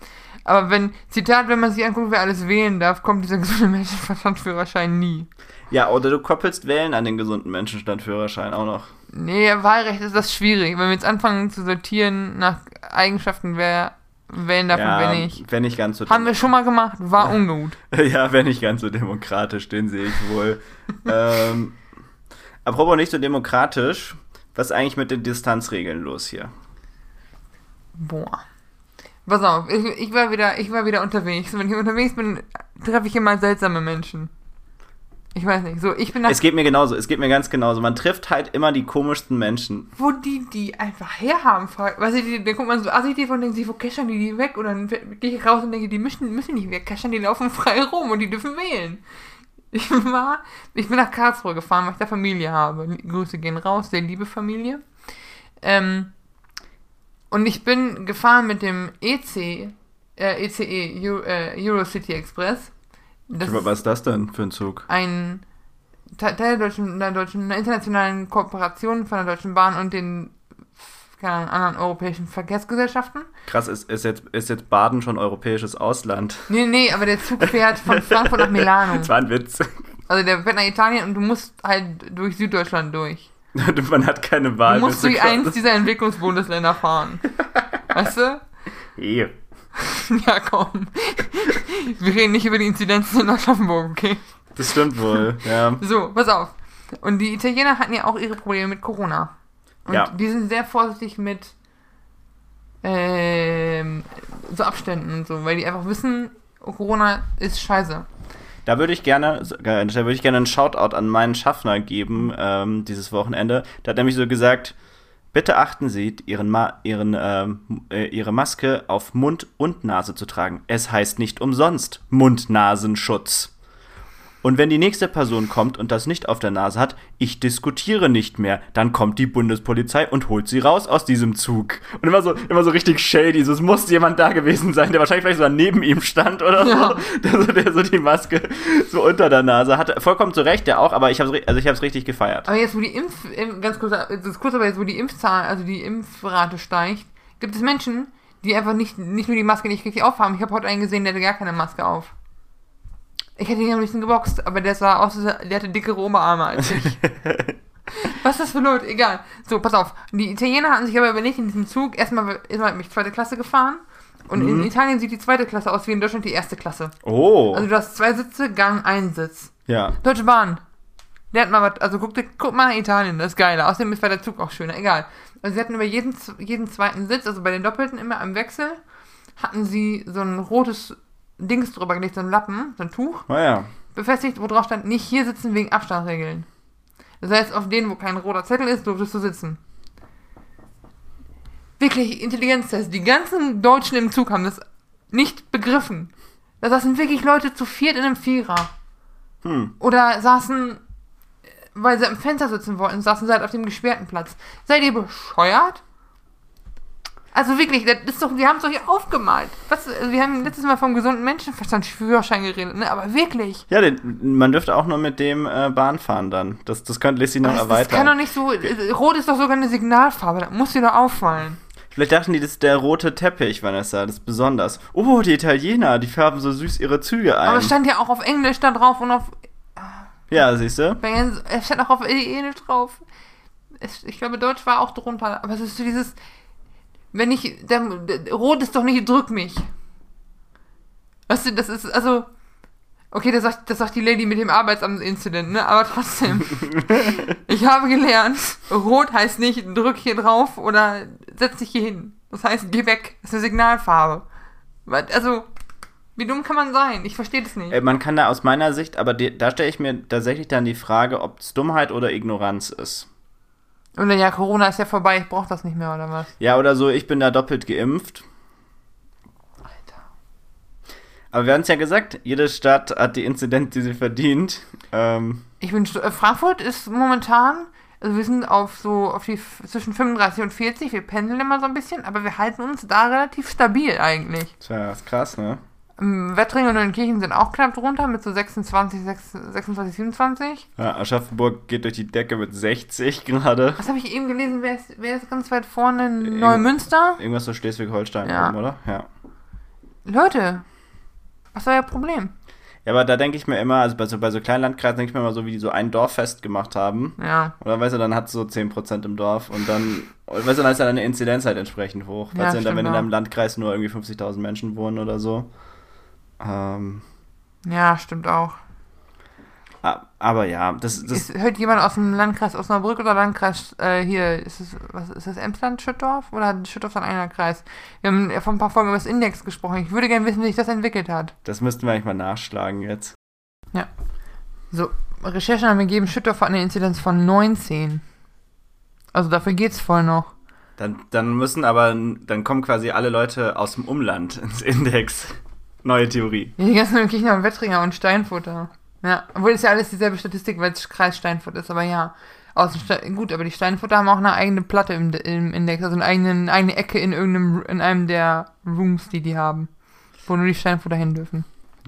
Aber wenn, Zitat, wenn man sich anguckt, wer alles wählen darf, kommt dieser gesunde Menschenverstandführerschein nie. Ja, oder du koppelst Wählen an den gesunden Menschenstandführerschein auch noch. Nee, Wahlrecht ist das schwierig. Wenn wir jetzt anfangen zu sortieren nach Eigenschaften, wer wählen darf und ja, wer nicht. wenn nicht ganz so Haben wir schon mal gemacht, war ungut. Ja, wenn nicht ganz so demokratisch, den sehe ich wohl. ähm, apropos nicht so demokratisch, was ist eigentlich mit den Distanzregeln los hier? Boah. Pass auf, ich, ich, war wieder, ich war wieder unterwegs. Wenn ich unterwegs bin, treffe ich immer seltsame Menschen. Ich weiß nicht. So, ich bin nach. Es geht mir genauso, es geht mir ganz genauso. Man trifft halt immer die komischsten Menschen. wo die die einfach herhaben, frag- weißt du, dann guckt man so assi und denkt sich, wo cashern die die weg? Und dann gehe ich raus und denke, die müssen, müssen nicht weg, cashern, die laufen frei rum und die dürfen wählen. Ich war, ich bin nach Karlsruhe gefahren, weil ich da Familie habe. Grüße gehen raus, sehr liebe Familie. Ähm, und ich bin gefahren mit dem EC, äh, ECE, Euro, äh, Eurocity Express. Das Was ist das denn für ein Zug? ein Te- Teil der deutschen, der deutschen einer internationalen Kooperation von der Deutschen Bahn und den keine anderen europäischen Verkehrsgesellschaften. Krass, ist, ist, jetzt, ist jetzt Baden schon europäisches Ausland? Nee, nee, aber der Zug fährt von Frankfurt nach Milano. Das war ein Witz. Also der fährt nach Italien und du musst halt durch Süddeutschland durch. Man hat keine Wahl. Du musst durch du- eins dieser Entwicklungsbundesländer fahren. Weißt du? Eh. Ja, komm. Wir reden nicht über die Inzidenzen in Aschaffenburg, okay? Das stimmt wohl, ja. So, pass auf. Und die Italiener hatten ja auch ihre Probleme mit Corona. Und Ja. die sind sehr vorsichtig mit ähm, so Abständen und so, weil die einfach wissen, Corona ist scheiße. Da würde ich gerne, da würde ich gerne einen Shoutout an meinen Schaffner geben, ähm, dieses Wochenende. Der hat nämlich so gesagt, bitte achten Sie, ihren Ma ihren, ähm, äh, Ihre Maske auf Mund und Nase zu tragen. Es heißt nicht umsonst Mund-Nasenschutz. Und wenn die nächste Person kommt und das nicht auf der Nase hat, ich diskutiere nicht mehr. Dann kommt die Bundespolizei und holt sie raus aus diesem Zug. Und immer so, immer so richtig shady. So, es muss jemand da gewesen sein, der wahrscheinlich vielleicht sogar neben ihm stand oder Ja. so. Der, so. der so die Maske so unter der Nase hatte. Vollkommen zu Recht, der auch, aber ich habe also ich es richtig gefeiert. Aber jetzt, wo die Impf, im- ganz kurz, das ist kurz, aber jetzt, wo die Impfzahl, also die Impfrate steigt, gibt es Menschen, die einfach nicht, nicht nur die Maske nicht richtig aufhaben. Ich habe heute einen gesehen, der hatte gar keine Maske auf. Ich hätte ihn am liebsten geboxt, aber der sah aus, er- der hatte dickere Oberarme als ich. Was ist das für Leute? Egal. So, pass auf. Die Italiener hatten sich aber überlegt, in diesem Zug, erstmal, erstmal bin ich zweite Klasse gefahren. Und in Italien sieht die zweite Klasse aus wie in Deutschland die erste Klasse. Oh. Also du hast zwei Sitze, Gang, ein Sitz. ja. Deutsche Bahn. Der hat mal was, also guck, guck mal nach Italien, das ist geiler. Außerdem ist bei der Zug auch schöner, egal. Also sie hatten über jeden, jeden zweiten Sitz, also bei den Doppelten immer am Wechsel, hatten sie so ein rotes Dings drüber gelegt, so ein Lappen, so ein Tuch, Naja. befestigt, wo drauf stand, nicht hier sitzen wegen Abstandsregeln. Das heißt, auf denen, wo kein roter Zettel ist, durftest du sitzen. Wirklich, Intelligenztest. Die ganzen Deutschen im Zug haben das nicht begriffen. Da saßen wirklich Leute zu viert in einem Vierer. Hm. Oder saßen, weil sie am Fenster sitzen wollten, saßen sie halt auf dem gesperrten Platz. Seid ihr bescheuert? Also wirklich, das ist doch, die haben es doch hier aufgemalt. Was, wir haben letztes Mal vom gesunden Menschenverstand Führerschein geredet, ne? Aber wirklich. Ja, den, man dürfte auch nur mit dem äh, Bahn fahren dann. Das, das könnte Lissy noch Das, das erweitern. kann doch nicht so. Rot ist doch sogar eine Signalfarbe, das muss dir doch auffallen. Vielleicht dachten die, das ist der rote Teppich, Vanessa, das ist besonders. Oh, die Italiener, die färben so süß ihre Züge ein. Aber es stand ja auch auf Englisch da drauf und auf. ja, siehst du? Es stand auch auf Italienisch drauf. Ich glaube, Deutsch war auch drunter. Aber es ist so dieses. Wenn ich. Der, der, Rot ist doch nicht, drück mich. Weißt du, das ist. Also. Okay, das sagt, das sagt die Lady mit dem Arbeitsamt-Incident, ne? Aber trotzdem. ich habe gelernt, Rot heißt nicht, drück hier drauf oder setz dich hier hin. Das heißt, geh weg. Das ist eine Signalfarbe. Also, wie dumm kann man sein? Ich verstehe das nicht. Man kann da aus meiner Sicht, aber da stelle ich mir tatsächlich dann die Frage, ob es Dummheit oder Ignoranz ist. Oder ja, Corona ist ja vorbei, ich brauche das nicht mehr, oder was? Ja, oder so, ich bin da doppelt geimpft. Alter. Aber wir haben es ja gesagt, jede Stadt hat die Inzidenz, die sie verdient. Ähm, Ich bin äh, Frankfurt ist momentan, also wir sind auf so auf die zwischen 35 und 40, wir pendeln immer so ein bisschen, aber wir halten uns da relativ stabil eigentlich. tja, ist krass, ne? Ähm, Wettringen und Neunkirchen sind auch knapp drunter mit so 26, 6, 26, 27. Ja, Aschaffenburg geht durch die Decke mit 60 gerade. Was habe ich eben gelesen? Wer ist, wer ist ganz weit vorne? Neumünster? Irgendwas so Schleswig-Holstein Ja. oder? Ja. Leute, was war euer Problem? Ja, aber da denke ich mir immer, also bei so, bei so kleinen Landkreisen denke ich mir immer so, wie die so ein Dorffest gemacht haben. Ja, Oder weißt du, dann hat so 10% im Dorf und dann, weißt du, dann ist dann eine Inzidenz halt entsprechend hoch. Ja, weißt du, wenn in einem Landkreis nur irgendwie 50.000 Menschen wohnen oder so. Ähm, ja, stimmt auch. aber ja, das, das Ist, hört jemand aus dem Landkreis Osnabrück oder Landkreis äh, hier, ist es, was, ist das Emsland, Schüttorf? Oder hat Schüttorf dann einer Kreis? Wir haben ja vor ein paar Folgen über das Index gesprochen. Ich würde gerne wissen, wie sich das entwickelt hat. das müssten wir eigentlich mal nachschlagen jetzt. So, Recherchen haben gegeben, Schüttorf hat eine Inzidenz von 19. Also dafür geht's voll noch. Dann, dann müssen aber, dann kommen quasi alle Leute aus dem Umland ins Index. Neue Theorie. Ja, die ganzen Kirchner und Wettringer und Steinfurter. Ja, obwohl es ja alles dieselbe Statistik, weil es Kreis Steinfurt ist, aber ja. Aus dem Ste gut, aber die Steinfurter haben auch eine eigene Platte im, im Index, also eine eigene, eine Ecke in irgendeinem, in einem der Rooms, die die haben. Wo nur die Steinfurter hin dürfen.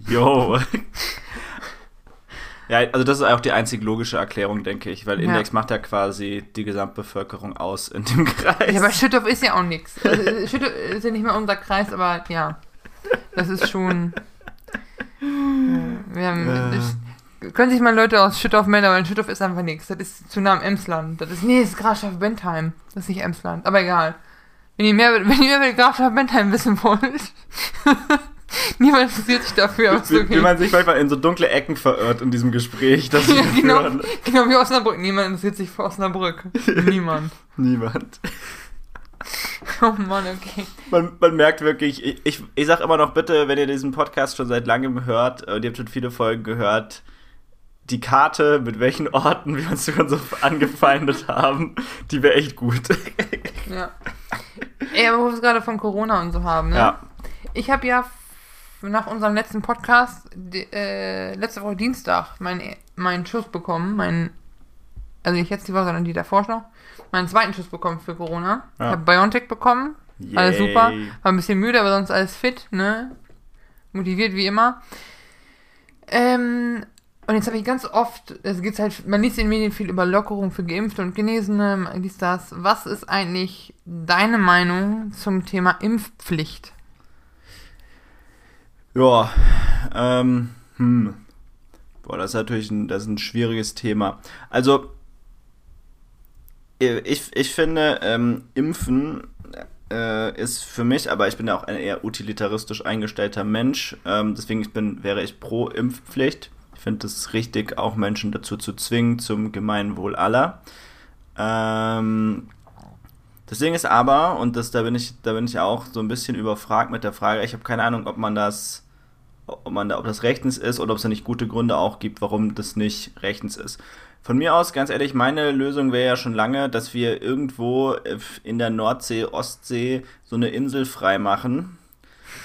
Jo. ja, also das ist auch die einzig logische Erklärung, denke ich, weil Ja. Index macht ja quasi die Gesamtbevölkerung aus in dem Kreis. Ja, aber Schüttorf ist ja auch nichts. Also, Schüttorf ist ja nicht mehr unser Kreis, aber ja. Das ist schon. Wir haben. Äh. Das, können sich mal Leute aus Schüttorf melden, aber in Schüttorf ist einfach nichts. Das ist zu nah am Emsland. Das ist. Nee, das ist Grafschaft Bentheim. Das ist nicht Emsland. Aber egal. Wenn ihr mehr, wenn ihr mehr über Grafschaft Bentheim wissen wollt, Niemand interessiert sich dafür, aber ist Wie, okay. wie man sich manchmal in so dunkle Ecken verirrt in diesem Gespräch, das ja, genau, genau wie Osnabrück. Niemand interessiert sich für Osnabrück. Niemand. Niemand. Oh Mann, okay. Man, man merkt wirklich, ich, ich, ich sag immer noch bitte, wenn ihr diesen Podcast schon seit langem hört, und ihr habt schon viele Folgen gehört, die Karte, mit welchen Orten wir uns schon so angefeindet haben, die wäre echt gut. Ja. Ey, aber wo wir es gerade von Corona und so haben, ne? Ja. Ich habe ja nach unserem letzten Podcast, äh, letzte Woche Dienstag, meinen meinen Schuss bekommen, meinen, also nicht jetzt die Woche, sondern die davor noch, meinen zweiten Schuss bekommen für Corona. Ja. Ich habe Biontech bekommen, alles Yay. super, war ein bisschen müde, aber sonst alles fit, ne? Motiviert wie immer. Ähm, und jetzt habe ich ganz oft, es geht halt, man liest in den Medien viel über Lockerung für Geimpfte und Genesene, liest das. Was ist eigentlich deine Meinung zum Thema Impfpflicht? Ja, ähm, hm. Boah, das ist natürlich ein, das ist ein schwieriges Thema. Also, ich, ich finde, ähm, Impfen äh, ist für mich, aber ich bin ja auch ein eher utilitaristisch eingestellter Mensch, ähm, deswegen ich bin, wäre ich pro Impfpflicht. Ich finde es richtig, auch Menschen dazu zu zwingen, zum Gemeinwohl aller. Ähm, das Ding ist aber, und das, da bin ich, da bin ich auch so ein bisschen überfragt mit der Frage, ich habe keine Ahnung, ob man das, ob man da, ob das rechtens ist oder ob es da nicht gute Gründe auch gibt, warum das nicht rechtens ist. Von mir aus, ganz ehrlich, meine Lösung wäre ja schon lange, dass wir irgendwo in der Nordsee, Ostsee so eine Insel freimachen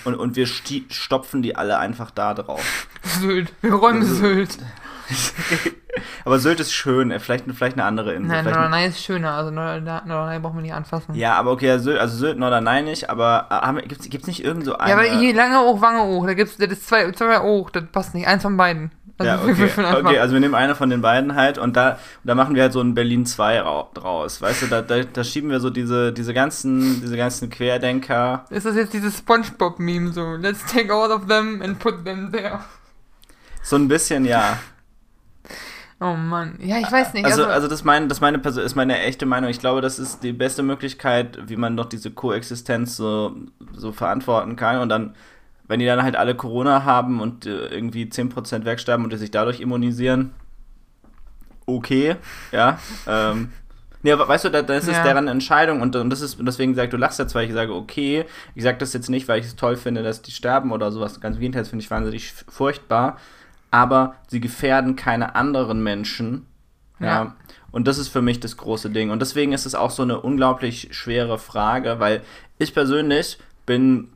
und, und wir stopfen die alle einfach da drauf. Sylt. Wir räumen Also- Sylt. Aber Sylt ist schön, äh, vielleicht, vielleicht eine andere Insel. Nein, Norderney ist schöner. Also Norderney, braucht man nicht anfassen. Ja, aber okay, Sylt, also Sylt, Norderney nicht, aber äh, wir- gibt's, gibt's nicht irgend so eine... Ja, aber hier lange hoch, Wange hoch. Da gibt's, das ist zwei, zwei hoch. Das passt nicht. Eins von beiden. Also ja, okay. okay, also wir nehmen eine von den beiden halt und da, da machen wir halt so ein Berlin 2 rau- draus. Weißt du, da, da, da schieben wir so diese, diese ganzen, diese ganzen Querdenker. ist das jetzt dieses Spongebob-Meme so? Let's take all of them and put them there. So ein bisschen, ja. Oh Mann. Ja, ich weiß nicht. Also, also das, mein, das meine Perso ist meine echte Meinung. Ich glaube, das ist die beste Möglichkeit, wie man doch diese Koexistenz so, so verantworten kann. Und dann, wenn die dann halt alle Corona haben und äh, irgendwie 10% wegsterben und die sich dadurch immunisieren, okay, ja. Ähm, nee, aber weißt du, da, das ist Ja. deren Entscheidung und, und das ist, deswegen sagt du lachst jetzt, weil ich sage, okay, ich sage das jetzt nicht, weil ich es toll finde, dass die sterben oder sowas. Ganz im Gegenteil, finde ich wahnsinnig furchtbar. Aber sie gefährden keine anderen Menschen. Ja. Ja. Und das ist für mich das große Ding. Und deswegen ist es auch so eine unglaublich schwere Frage, weil ich persönlich bin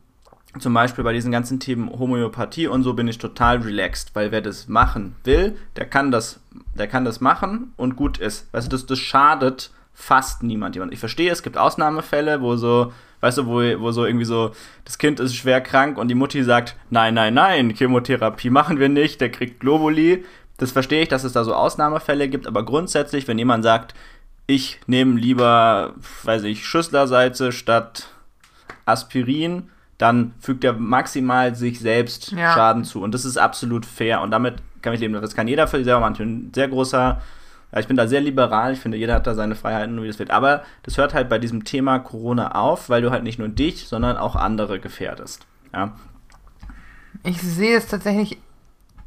zum Beispiel bei diesen ganzen Themen Homöopathie und so bin ich total relaxed, weil wer das machen will, der kann das, der kann das machen und gut ist. Weißt du, das, das schadet fast niemand. Ich verstehe, es gibt Ausnahmefälle, wo so, weißt du, wo, wo so irgendwie so, das Kind ist schwer krank und die Mutti sagt, nein, nein, nein, Chemotherapie machen wir nicht, der kriegt Globuli. Das verstehe ich, dass es da so Ausnahmefälle gibt, aber grundsätzlich, wenn jemand sagt, ich nehme lieber, weiß ich, Schüsslersalze statt Aspirin, dann fügt er maximal sich selbst Ja. Schaden zu. Und das ist absolut fair. Und damit kann ich leben. Das kann jeder für sich selber machen. Ich bin ein sehr großer, ich bin da sehr liberal. Ich finde, jeder hat da seine Freiheiten, wie das will. Aber das hört halt bei diesem Thema Corona auf, weil du halt nicht nur dich, sondern auch andere gefährdest. Ja. Ich sehe es tatsächlich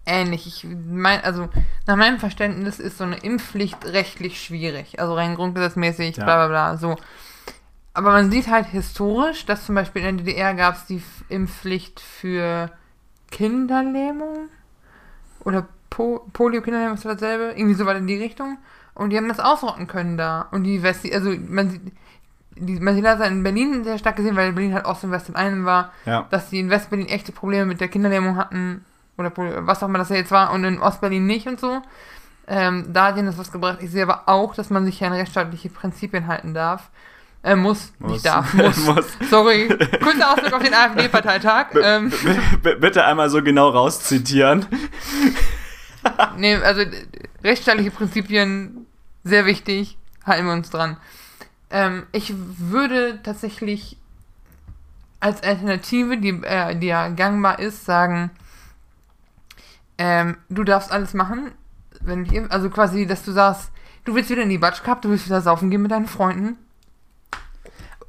ähnlich. Ich mein, also nach meinem Verständnis ist so eine Impfpflicht rechtlich schwierig. Also rein grundgesetzmäßig, Ja. bla bla bla. So. Aber man sieht halt historisch, dass zum Beispiel in der DDR gab es die Impfpflicht für Kinderlähmung oder po Polio-Kinderlähmung ist das dasselbe, irgendwie so weit in die Richtung. Und die haben das ausrotten können da. Und die Westi, also man sieht, die, man sieht das in Berlin sehr stark gesehen, weil Berlin halt Ost und West in einem war Ja. dass die in Westberlin echte Probleme mit der Kinderlähmung hatten oder was auch immer das ja jetzt war und in Ostberlin nicht und so. Ähm, da hat ihnen das was gebracht. Ich sehe aber auch, dass man sich ja an rechtsstaatliche Prinzipien halten darf. Äh, muss, Muss. nicht darf, muss. Muss. Sorry. Kurzer Ausblick auf den AfD-Parteitag. Ähm, bitte einmal so genau rauszitieren. nee, also rechtsstaatliche Prinzipien, sehr wichtig, halten wir uns dran. Ähm, ich würde tatsächlich als Alternative, die, äh, die ja gangbar ist, sagen, ähm, du darfst alles machen, wenn impf- also quasi, dass du sagst, du willst wieder in die Batsch Cup, du willst wieder saufen gehen mit deinen Freunden.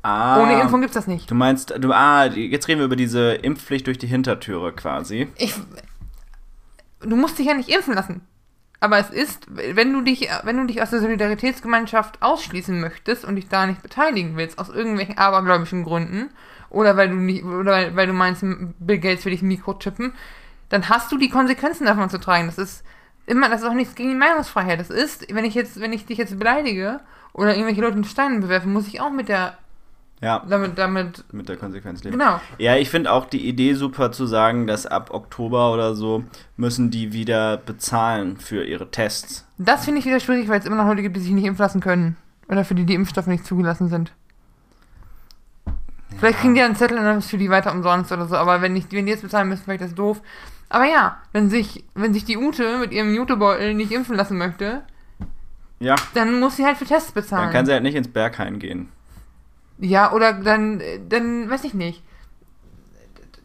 Ah, Ohne Impfung gibt's das nicht. Du meinst, du, ah, jetzt reden wir über diese Impfpflicht durch die Hintertüre quasi. Ich, du musst dich ja nicht impfen lassen. Aber es ist, wenn du dich, wenn du dich aus der Solidaritätsgemeinschaft ausschließen möchtest und dich da nicht beteiligen willst, aus irgendwelchen abergläubischen Gründen, oder weil du nicht, oder weil, weil du meinst, Bill Gates will dich mikrochippen, dann hast du die Konsequenzen davon zu tragen. Das ist immer, das ist auch nichts gegen die Meinungsfreiheit. Das ist, wenn ich jetzt, wenn ich dich jetzt beleidige oder irgendwelche Leute mit Steinen bewerfe, muss ich auch mit der, Ja, damit, damit, mit der Konsequenz leben. genau. Ja, ich finde auch die Idee super zu sagen, dass ab Oktober oder so müssen die wieder bezahlen für ihre Tests. Das finde ich wieder schwierig, weil es immer noch Leute gibt, die sich nicht impfen lassen können. Oder für die die Impfstoffe nicht zugelassen sind. Vielleicht kriegen die einen Zettel und dann ist für die weiter umsonst oder so, aber wenn, nicht, wenn die jetzt bezahlen müssen, vielleicht ist das doof. Aber ja, wenn sich, wenn sich die Ute mit ihrem Jutebeutel nicht impfen lassen möchte, Ja, dann muss sie halt für Tests bezahlen. dann kann sie halt nicht ins Berghain gehen. Ja, oder dann, dann, weiß ich nicht.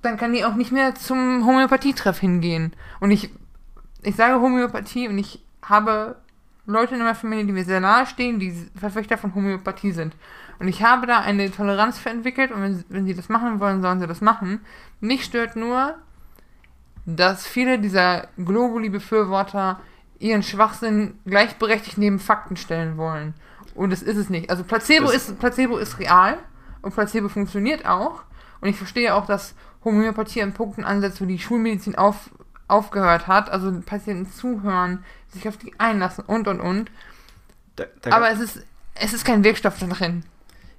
Dann kann die auch nicht mehr zum Homöopathietreff hingehen. Und ich, ich sage Homöopathie und ich habe Leute in meiner Familie, die mir sehr nahe stehen, die Verfechter von Homöopathie sind. Und ich habe da eine Toleranz für entwickelt und wenn, wenn sie das machen wollen, sollen sie das machen. Mich stört nur, dass viele dieser Globuli-Befürworter ihren Schwachsinn gleichberechtigt neben Fakten stellen wollen. Und das ist es nicht. Also Placebo Das- ist, Placebo ist real und Placebo funktioniert auch. Und ich verstehe auch, dass Homöopathie an Punkten ansetzt, wo die Schulmedizin auf, aufgehört hat. Also Patienten zuhören, sich auf die einlassen und und und. Da, da Aber es ist, es ist kein Wirkstoff drin.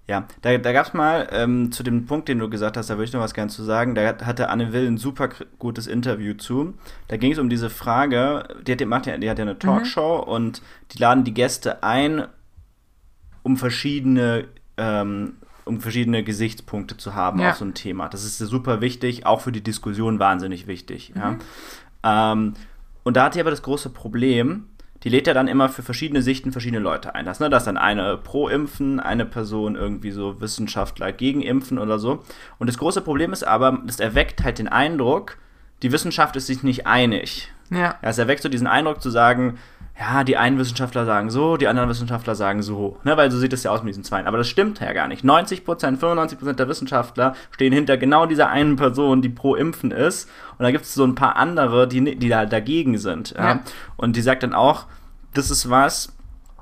Ja, da, da gab es mal ähm, zu dem Punkt, den du gesagt hast, da würde ich noch was gerne zu sagen. Da hat- hatte Anne Will ein super gutes Interview zu. Da ging es um diese Frage, die hat, die, macht ja, die hat ja eine Talkshow und die laden die Gäste ein, um verschiedene, ähm, um verschiedene Gesichtspunkte zu haben Ja. auf so ein Thema. Das ist super wichtig, auch für die Diskussion wahnsinnig wichtig. Ja. Ähm, und da hat sie aber das große Problem, die lädt ja dann immer für verschiedene Sichten verschiedene Leute ein. Das, ne, das ist dann eine pro Impfen, eine Person irgendwie so Wissenschaftler gegen Impfen oder so. Und das große Problem ist aber, das erweckt halt den Eindruck, die Wissenschaft ist sich nicht einig. Ja. Ja, es erweckt so diesen Eindruck zu sagen, ja, die einen Wissenschaftler sagen so, die anderen Wissenschaftler sagen so. Ne, weil so sieht es ja aus mit diesen Zweien. Aber das stimmt ja gar nicht. 90%, 95% der Wissenschaftler stehen hinter genau dieser einen Person, die pro Impfen ist. Und da gibt es so ein paar andere, die, die da dagegen sind. Ja? Ja. Und die sagt dann auch, das ist was,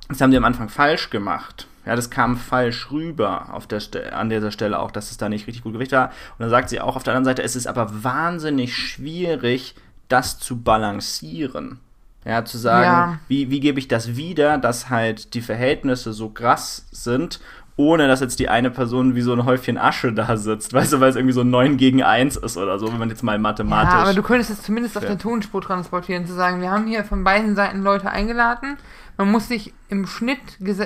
das haben die am Anfang falsch gemacht. Ja, das kam falsch rüber auf der Ste an dieser Stelle auch, dass es da nicht richtig gut Gewicht war. Und dann sagt sie auch auf der anderen Seite, es ist aber wahnsinnig schwierig, das zu balancieren. Ja, zu sagen, Ja. wie, wie gebe ich das wieder, dass halt die Verhältnisse so krass sind, ohne dass jetzt die eine Person wie so ein Häufchen Asche da sitzt. Weißt du, weil es irgendwie so 9 gegen 1 ist oder so, wenn man jetzt mal mathematisch. Ja, aber du könntest es zumindest auf Ja. der Tonspur transportieren, zu sagen, wir haben hier von beiden Seiten Leute eingeladen. Man muss sich im Schnitt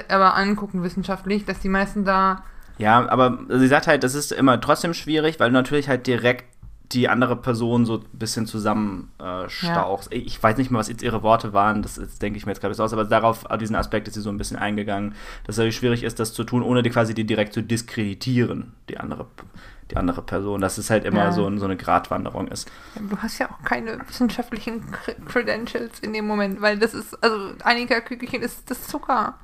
aber angucken, wissenschaftlich, dass die meisten da. Ja, aber sie sagt halt, das ist immer trotzdem schwierig, weil du natürlich halt direkt die andere Person so ein bisschen zusammenstauchst. Äh, stauchst. Ich weiß nicht mehr, was jetzt ihre Worte waren, das, das denke ich mir jetzt gerade so aus, aber darauf, auf diesen Aspekt ist sie so ein bisschen eingegangen, dass es natürlich schwierig ist, das zu tun, ohne die quasi die direkt zu diskreditieren, die andere, die andere Person. Dass es halt immer Ja. so, so eine Gratwanderung ist. Du hast ja auch keine wissenschaftlichen Cre- Credentials in dem Moment, weil das ist, also einiger Kügelchen ist das Zucker.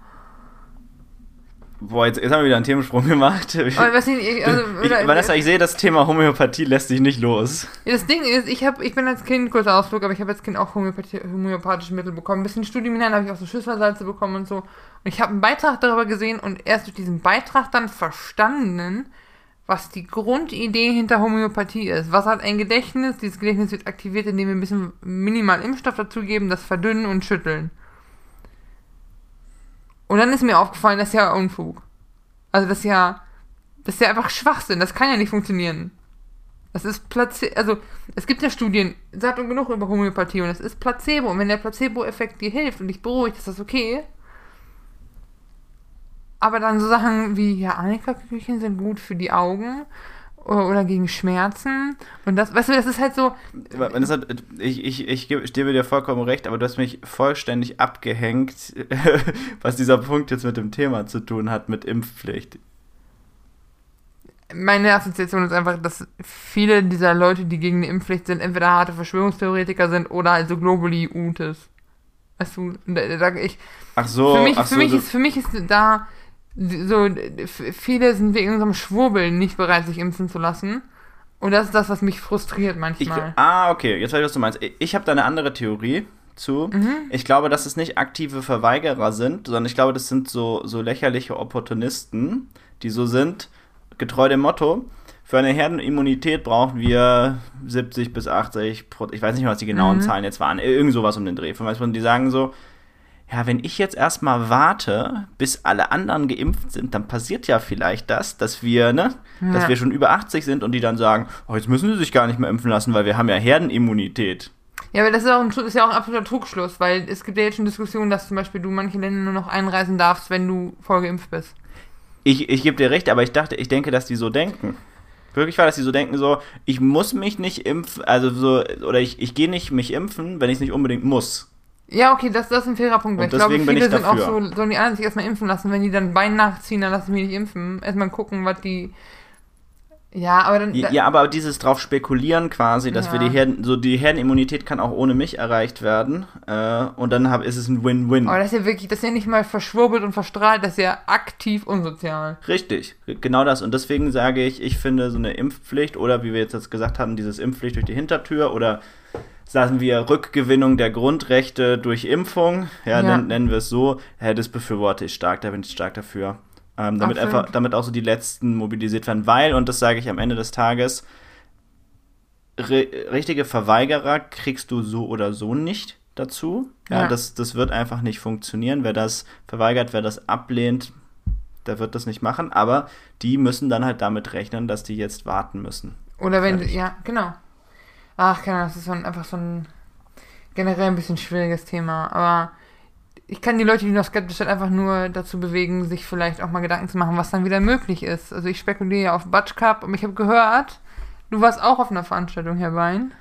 Boah, jetzt, jetzt haben wir wieder einen Themensprung gemacht. Aber was ich, ich- also, ich, Vanessa, ich sehe, das Thema Homöopathie lässt sich nicht los. Ja, Das Ding ist, ich, hab, ich bin als Kind, kurzer Ausflug, aber ich habe als Kind auch homöopathische Mittel bekommen. Ein bisschen Studium hinein habe ich auch so Schüsselsalze bekommen und so. Und ich habe einen Beitrag darüber gesehen und erst durch diesen Beitrag dann verstanden, was die Grundidee hinter Homöopathie ist. Was hat ein Gedächtnis? Dieses Gedächtnis wird aktiviert, indem wir ein bisschen minimal Impfstoff dazugeben, das verdünnen und schütteln. Und dann ist mir aufgefallen, das ist ja Unfug. Also das ist ja, das ist ja einfach Schwachsinn. Das kann ja nicht funktionieren. Das ist Placebo, also es gibt ja Studien, sagt und genug über Homöopathie und es ist Placebo. Und wenn der Placebo-Effekt dir hilft und dich beruhigt, ist das okay. Aber dann so Sachen wie, ja, Annika-Kügelchen sind gut für die Augen oder gegen Schmerzen. Und das, weißt du, das ist halt so, Vanessa, ich, ich, ich gebe- stehe dir vollkommen recht, aber du hast mich vollständig abgehängt, was dieser Punkt jetzt mit dem Thema zu tun hat, mit Impfpflicht. meine Assoziation ist einfach, dass viele dieser Leute, die gegen die Impfpflicht sind, entweder harte Verschwörungstheoretiker sind oder also Globally-Utes. Weißt du, da, da, ich, Ach so, für mich, ach für so, mich ist, für mich ist da so, viele sind wegen unserem Schwurbel nicht bereit, sich impfen zu lassen. Und das ist das, was mich frustriert Ich, manchmal. ah, okay, jetzt weiß ich, was du meinst. Ich, ich habe da eine andere Theorie zu. Mhm. Ich glaube, dass es nicht aktive Verweigerer sind, sondern ich glaube, das sind so, so lächerliche Opportunisten, die so sind, getreu dem Motto, für eine Herdenimmunität brauchen wir 70 bis 80 Prozent, ich weiß nicht mehr, was die genauen Mhm. Zahlen jetzt waren, irgend sowas um den Dreh. Von die sagen so, ja, wenn ich jetzt erstmal warte, bis alle anderen geimpft sind, dann passiert ja vielleicht das, dass wir, ne, dass Ja. wir schon über 80 sind und die dann sagen, oh, jetzt müssen sie sich gar nicht mehr impfen lassen, weil wir haben ja Herdenimmunität. Ja, aber das ist, auch ein, ist ja auch ein absoluter Trugschluss, weil es gibt ja jetzt schon Diskussionen, dass zum Beispiel du manche Länder nur noch einreisen darfst, wenn du voll geimpft bist. Ich, ich gebe dir recht, aber ich dachte, ich denke, dass die so denken. Wirklich war, dass die so denken, so, ich muss mich nicht impfen, also so, oder ich, ich gehe nicht mich impfen, wenn ich es nicht unbedingt muss. Ja, okay, das, das ist ein fairer Punkt. Und ich glaube, viele ich sind auch so, sollen die anderen sich erstmal impfen lassen, wenn die dann Bein nachziehen, dann lassen sie mich nicht impfen. Erstmal gucken, was die. Ja, aber dann. Ja, ja, aber dieses drauf spekulieren quasi, dass Ja. wir die Herden, so die Herdenimmunität kann auch ohne mich erreicht werden. Äh, und dann hab, ist es ein Win-Win. Aber das ist ja wirklich, das ist ja nicht mal verschwurbelt und verstrahlt, das ist ja aktiv unsozial. Richtig, genau das. Und deswegen sage ich, ich finde so eine Impfpflicht oder wie wir jetzt das gesagt haben, dieses Impfpflicht durch die Hintertür oder sagen wir Rückgewinnung der Grundrechte durch Impfung, ja, Ja. Nennen, wir es so, ja, das befürworte ich stark, da bin ich stark dafür. Ähm, damit einfach, damit auch so die Letzten mobilisiert werden, weil, und das sage ich am Ende des Tages, ri- richtige Verweigerer kriegst du so oder so nicht dazu. Ja, Ja. Das, das wird einfach nicht funktionieren. Wer das verweigert, wer das ablehnt, der wird das nicht machen. Aber die müssen dann halt damit rechnen, dass die jetzt warten müssen. Oder wenn, ja, genau. Ach, keine Ahnung, das ist einfach so ein generell ein bisschen schwieriges Thema. Aber ich kann die Leute, die noch skeptisch sind, einfach nur dazu bewegen, sich vielleicht auch mal Gedanken zu machen, was dann wieder möglich ist. Also ich spekuliere ja auf Butch Cup und ich habe gehört, du warst auch auf einer Veranstaltung, Herr Wein.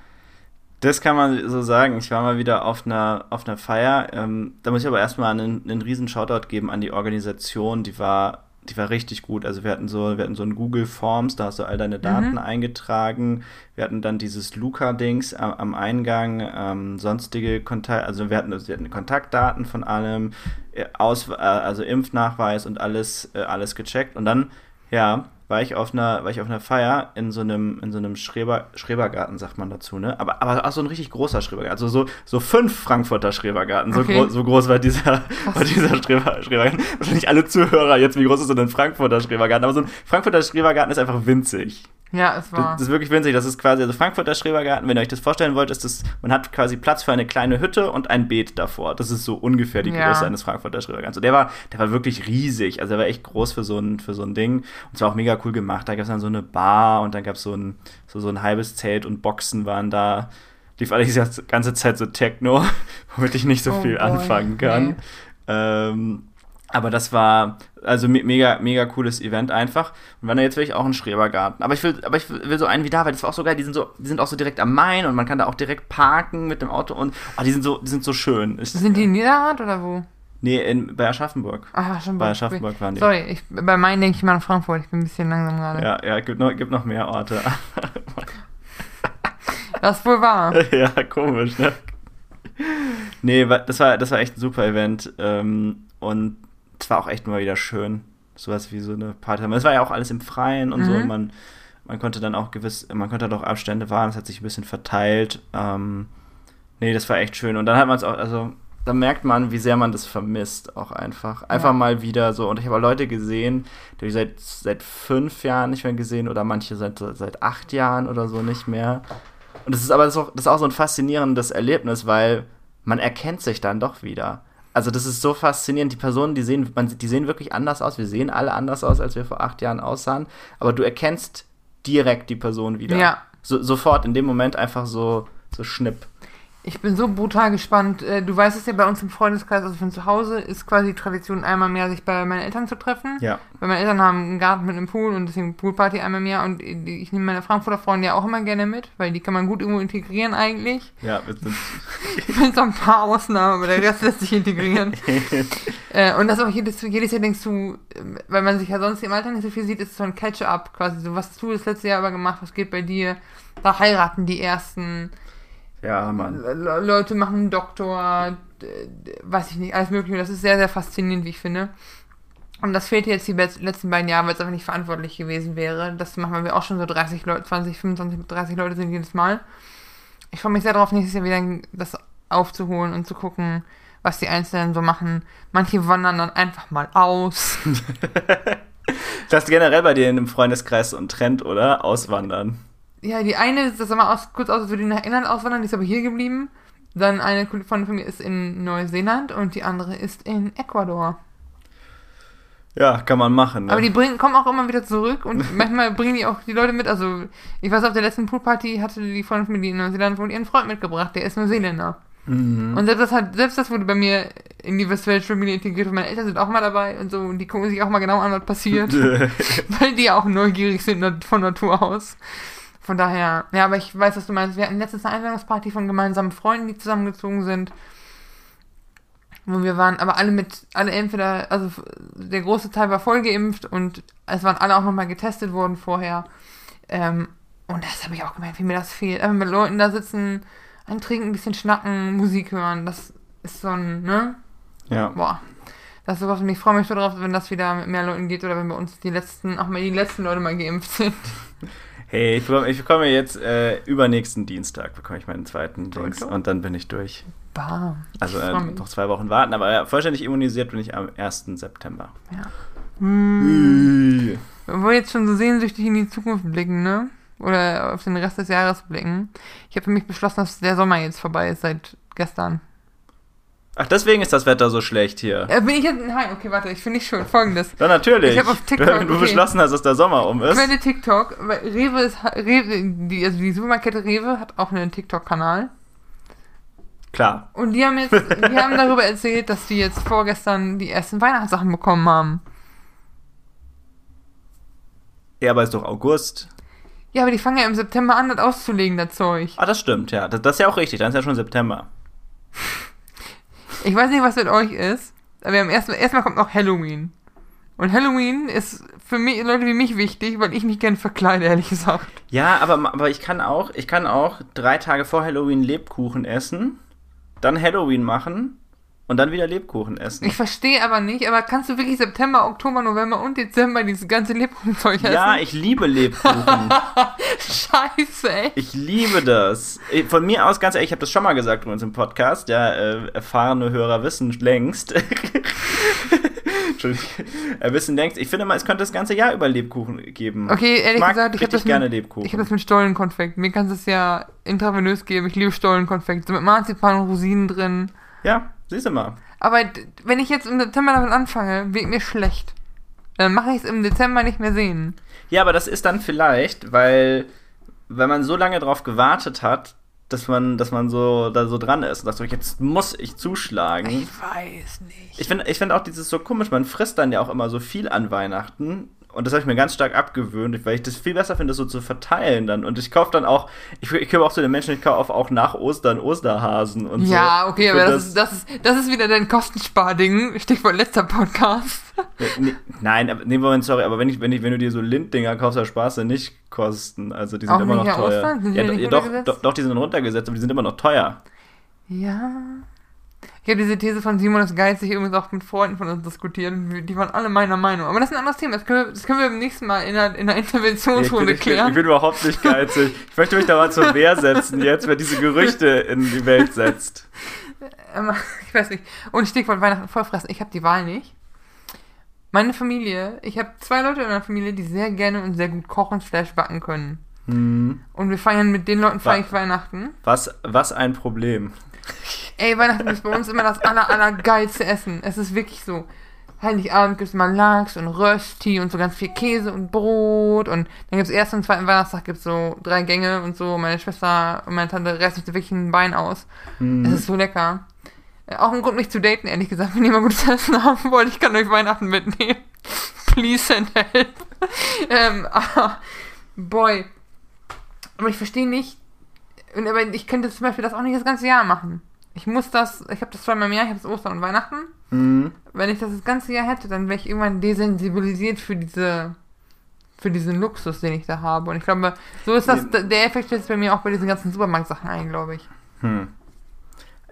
Das kann man so sagen. Ich war mal wieder auf einer, auf einer Feier. Ähm, da muss ich aber erstmal einen, einen riesen Shoutout geben an die Organisation. Die war, die war richtig gut. Also wir hatten so, wir hatten so ein Google Forms, da hast du all deine Daten Mhm. eingetragen. Wir hatten dann dieses Luca-Dings am, am Eingang, ähm, sonstige Kontakt, also wir hatten, wir hatten Kontaktdaten von allem, äh, Aus, äh, also Impfnachweis und alles, äh, alles gecheckt. Und dann, ja, war ich auf einer, war ich auf einer Feier in so einem, in so einem Schreber, Schrebergarten, sagt man dazu, ne? Aber, aber auch so ein richtig großer Schrebergarten. Also so, so fünf Frankfurter Schrebergarten. So, Okay. gro so groß war dieser, war dieser Schreber, Schrebergarten. Wahrscheinlich alle Zuhörer jetzt, wie groß ist so ein Frankfurter Schrebergarten? Aber so ein Frankfurter Schrebergarten ist einfach winzig. Ja, es war. das ist wirklich winzig. Das ist quasi, also Frankfurter Schrebergarten, wenn ihr euch das vorstellen wollt, ist das, man hat quasi Platz für eine kleine Hütte und ein Beet davor. Das ist so ungefähr die Ja. Größe eines Frankfurter Schrebergartens. Und der war, der war wirklich riesig. Also der war echt groß für so ein, für so ein Ding. Und es war auch mega cool gemacht. Da gab es dann so eine Bar und dann gab es so ein, so, so ein halbes Zelt und Boxen waren da. Lief alles die ganze Zeit so Techno, womit ich nicht so Oh viel boy, anfangen kann. nee. Ähm, aber das war also me mega, mega cooles Event einfach. Und wenn da jetzt will ich auch einen Schrebergarten. Aber ich will, aber ich will so einen wie da, weil das war auch so geil. Die sind so, die sind auch so direkt am Main und man kann da auch direkt parken mit dem Auto und oh, die sind so, die sind so schön. Ich, Sind die in Niederrad oder wo? Nee, in, bei Aschaffenburg. Ach, schon Bei Aschaffenburg waren die. Sorry, ich, bei meinen denke ich mal an Frankfurt. Ich bin ein bisschen langsam gerade. Ja, ja, gibt noch, gibt noch mehr Orte. Das ist wohl wahr. ja, komisch, ne? Nee, das war, das war echt ein super Event. Ähm, und es war auch echt mal wieder schön. Sowas wie so eine Party. Es war ja auch alles im Freien und so. Mhm. Und man, man konnte dann auch gewiss, man konnte dann auch Abstände wahren. Es hat sich ein bisschen verteilt. Ähm, nee, das war echt schön. Und dann hat man es auch, also da merkt man, wie sehr man das vermisst, auch einfach. Einfach Ja. mal wieder so. Und ich habe auch Leute gesehen, die habe ich seit, seit fünf Jahren nicht mehr gesehen oder manche seit, seit acht Jahren oder so nicht mehr. Und das ist aber so, das ist auch so ein faszinierendes Erlebnis, weil man erkennt sich dann doch wieder. Also das ist so faszinierend. Die Personen, die sehen, man, die sehen wirklich anders aus. Wir sehen alle anders aus, als wir vor acht Jahren aussahen. Aber du erkennst direkt die Person wieder. Ja. So, sofort, in dem Moment einfach so, so schnipp. Ich bin so brutal gespannt. Äh, Du weißt es ja, bei uns im Freundeskreis, also von zu Hause, ist quasi die Tradition, einmal im Jahr sich bei meinen Eltern zu treffen. Ja. Weil meine Eltern haben einen Garten mit einem Pool und deswegen Poolparty einmal im Jahr. Und ich nehme meine Frankfurter Freunde ja auch immer gerne mit, weil die kann man gut irgendwo integrieren eigentlich. Ja, sind, Mit so ein paar Ausnahmen, aber der Rest lässt sich integrieren. äh, und das auch jedes, jedes Jahr denkst du, äh, weil man sich ja sonst im Alter nicht so viel sieht, ist es so ein Catch-up quasi. So, was hast du das letzte Jahr aber gemacht, was geht bei dir? Da heiraten die ersten. Ja, Mann. Le Leute machen Doktor, weiß ich nicht, alles mögliche. Das ist sehr, sehr faszinierend, wie ich finde. Und das fehlt jetzt die letzten beiden Jahre, weil es einfach nicht verantwortlich gewesen wäre. Das machen wir auch schon so 30 Leute, 20, 25, 30 Leute sind jedes Mal. Ich freue mich sehr darauf, nächstes Jahr wieder das aufzuholen und zu gucken, was die Einzelnen so machen. Manche wandern dann einfach mal aus. Das ist generell bei dir in einem Freundeskreis so ein Trend, oder? Auswandern. Ja, die eine, das sah mal aus, kurz aus, als würde die nach England auswandern, die ist aber hier geblieben. Dann eine Freundin von mir ist in Neuseeland und die andere ist in Ecuador. Ja, kann man machen. Ne? Aber die bringen, kommen auch immer wieder zurück und manchmal bringen die auch die Leute mit. Also, ich weiß, auf der letzten Poolparty hatte die Freundin von mir, die in Neuseeland wohnt, ihren Freund mitgebracht, der ist Neuseeländer. mhm. Und selbst das, hat, selbst das wurde bei mir in die westfälische Familie integriert und meine Eltern sind auch mal dabei und so und die gucken sich auch mal genau an, was passiert, weil die auch neugierig sind von Natur aus. Von daher, ja, aber ich weiß, was du meinst. Wir hatten letztens eine Einladungsparty von gemeinsamen Freunden, die zusammengezogen sind. Wo wir waren, aber alle mit, alle entweder, also der große Teil war voll geimpft und es waren alle auch nochmal getestet worden vorher. Ähm, und das habe ich auch gemerkt, wie mir das fehlt. Einfach mit Leuten da sitzen, ein Trinken, ein bisschen schnacken, Musik hören, das ist so ein, ne? ja. Boah. Das ist sowas und ich freue mich so drauf, wenn das wieder mit mehr Leuten geht oder wenn bei uns die letzten, auch mal die letzten Leute mal geimpft sind. Hey, ich bekomme, ich bekomme jetzt äh, übernächsten Dienstag bekomme ich meinen zweiten Dings und dann bin ich durch. Bam. Also äh, noch zwei Wochen warten, aber äh, vollständig immunisiert bin ich am 1. September. Ja. Mhm. Wir wollen jetzt schon so sehnsüchtig in die Zukunft blicken, ne? Oder auf den Rest des Jahres blicken. Ich habe für mich beschlossen, dass der Sommer jetzt vorbei ist seit gestern. Ach, deswegen ist das Wetter so schlecht hier. Äh, bin ich jetzt. Nein, okay, warte, ich finde nicht schön. Folgendes. Ja, natürlich. Ich hab auf TikTok- Wenn du okay. beschlossen hast, dass der Sommer um ist. Quelle TikTok, Rewe ist. Rewe, die, also die Supermarktkette Rewe hat auch einen TikTok-Kanal. Klar. Und die haben jetzt, die haben darüber erzählt, dass die jetzt vorgestern die ersten Weihnachtssachen bekommen haben. Ja, aber ist doch August. Ja, aber die fangen ja im September an, das auszulegen, das Zeug. Ah, das stimmt, ja. Das, das ist ja auch richtig. Dann ist ja schon September. Ich weiß nicht, was mit euch ist, aber wir haben erst, erstmal kommt noch Halloween. Und Halloween ist für mich, Leute wie mich wichtig, weil ich mich gerne verkleide, ehrlich gesagt. Ja, aber, aber ich kann auch, ich kann auch drei Tage vor Halloween Lebkuchen essen, dann Halloween machen und dann wieder Lebkuchen essen. Ich verstehe aber nicht, aber kannst du wirklich September, Oktober, November und Dezember dieses ganze Lebkuchenzeug essen? ja, ich liebe Lebkuchen. Scheiße, ey. Ich liebe das. Ich- Von mir aus, ganz ehrlich, ich habe das schon mal gesagt übrigens im Podcast, ja, äh, erfahrene Hörer wissen längst. Entschuldigung, äh, wissen längst. Ich finde mal, es könnte das ganze Jahr über Lebkuchen geben. Okay, ehrlich ich mag gesagt, ich habe das, gerne mit- Lebkuchen. ich hab das mit Stollenkonfekt. Mir kannst du es ja intravenös geben. Ich liebe Stollenkonfekt. So mit Marzipan und Rosinen drin. Ja, siehst du mal. Aber wenn ich jetzt im Dezember damit anfange, wird mir schlecht. Dann mache ich es im Dezember nicht mehr sehen. Ja, aber das ist dann vielleicht, weil, weil man so lange drauf gewartet hat, dass man, dass man so da so dran ist und sagt so, jetzt muss ich zuschlagen. Ich weiß nicht. Ich finde ich find auch dieses so komisch, man frisst dann ja auch immer so viel an Weihnachten. Und das habe ich mir ganz stark abgewöhnt, weil ich das viel besser finde, das so zu verteilen dann. Und ich kaufe dann auch, ich, ich gehöre auch zu den Menschen, ich kaufe auch nach Ostern Osterhasen und so. ja, okay, aber find das, ist, das, ist, das ist wieder dein Kostensparding. Stichwort letzter Podcast. Nee, nein, aber, nee, Moment, sorry, aber wenn, ich, wenn, ich, wenn du dir so Linddinger kaufst, dann sparst du nicht Kosten. Also die sind Auch immer noch teuer. Ostern? Sind die ja, ja, doch, doch, doch, die sind runtergesetzt, aber die sind immer noch teuer. Ja. Ich habe diese These von Simon ist geizig übrigens auch mit Freunden von uns diskutiert und die waren alle meiner Meinung. Aber das ist ein anderes Thema. Das können wir, das können wir beim nächsten Mal in einer, in einer Nee, ich, bin, Interventionsrunde ich, bin, ich klären. bin überhaupt nicht geizig. Ich möchte mich da mal zur Wehr setzen jetzt, wer diese Gerüchte in die Welt setzt. Ähm, ich weiß nicht. Und Stichwort Weihnachten vollfressen. Ich habe die Wahl nicht. Meine Familie, ich habe zwei Leute in meiner Familie, die sehr gerne und sehr gut kochen, Fleisch backen können. Hm. Und wir feiern mit den Leuten feiere ich Weihnachten. Was, was ein Problem. Ey, Weihnachten ist bei uns immer das aller, aller geilste Essen. Es ist wirklich so. Heiligabend gibt es mal Lachs und Rösti und so ganz viel Käse und Brot. Und dann gibt es ersten und zweiten Weihnachtstag gibt's so drei Gänge und so. Meine Schwester und meine Tante reißen sich wirklich ein Bein aus. Hm. Es ist so lecker. Äh, Auch ein Grund, mich zu daten, ehrlich gesagt. Wenn ihr mal gutes Essen haben wollt, ich kann euch Weihnachten mitnehmen. Please send help. ähm, aber, boy. Aber ich verstehe nicht. Und aber ich könnte zum Beispiel das auch nicht das ganze Jahr machen. Ich muss das, ich habe das zweimal im Jahr, ich habe das Ostern und Weihnachten. Hm. Wenn ich das das ganze Jahr hätte, dann wäre ich irgendwann desensibilisiert für diese, für diesen Luxus, den ich da habe. Und ich glaube, so ist das, der Effekt jetzt bei mir auch bei diesen ganzen Supermarktsachen ein, glaube ich. Hm.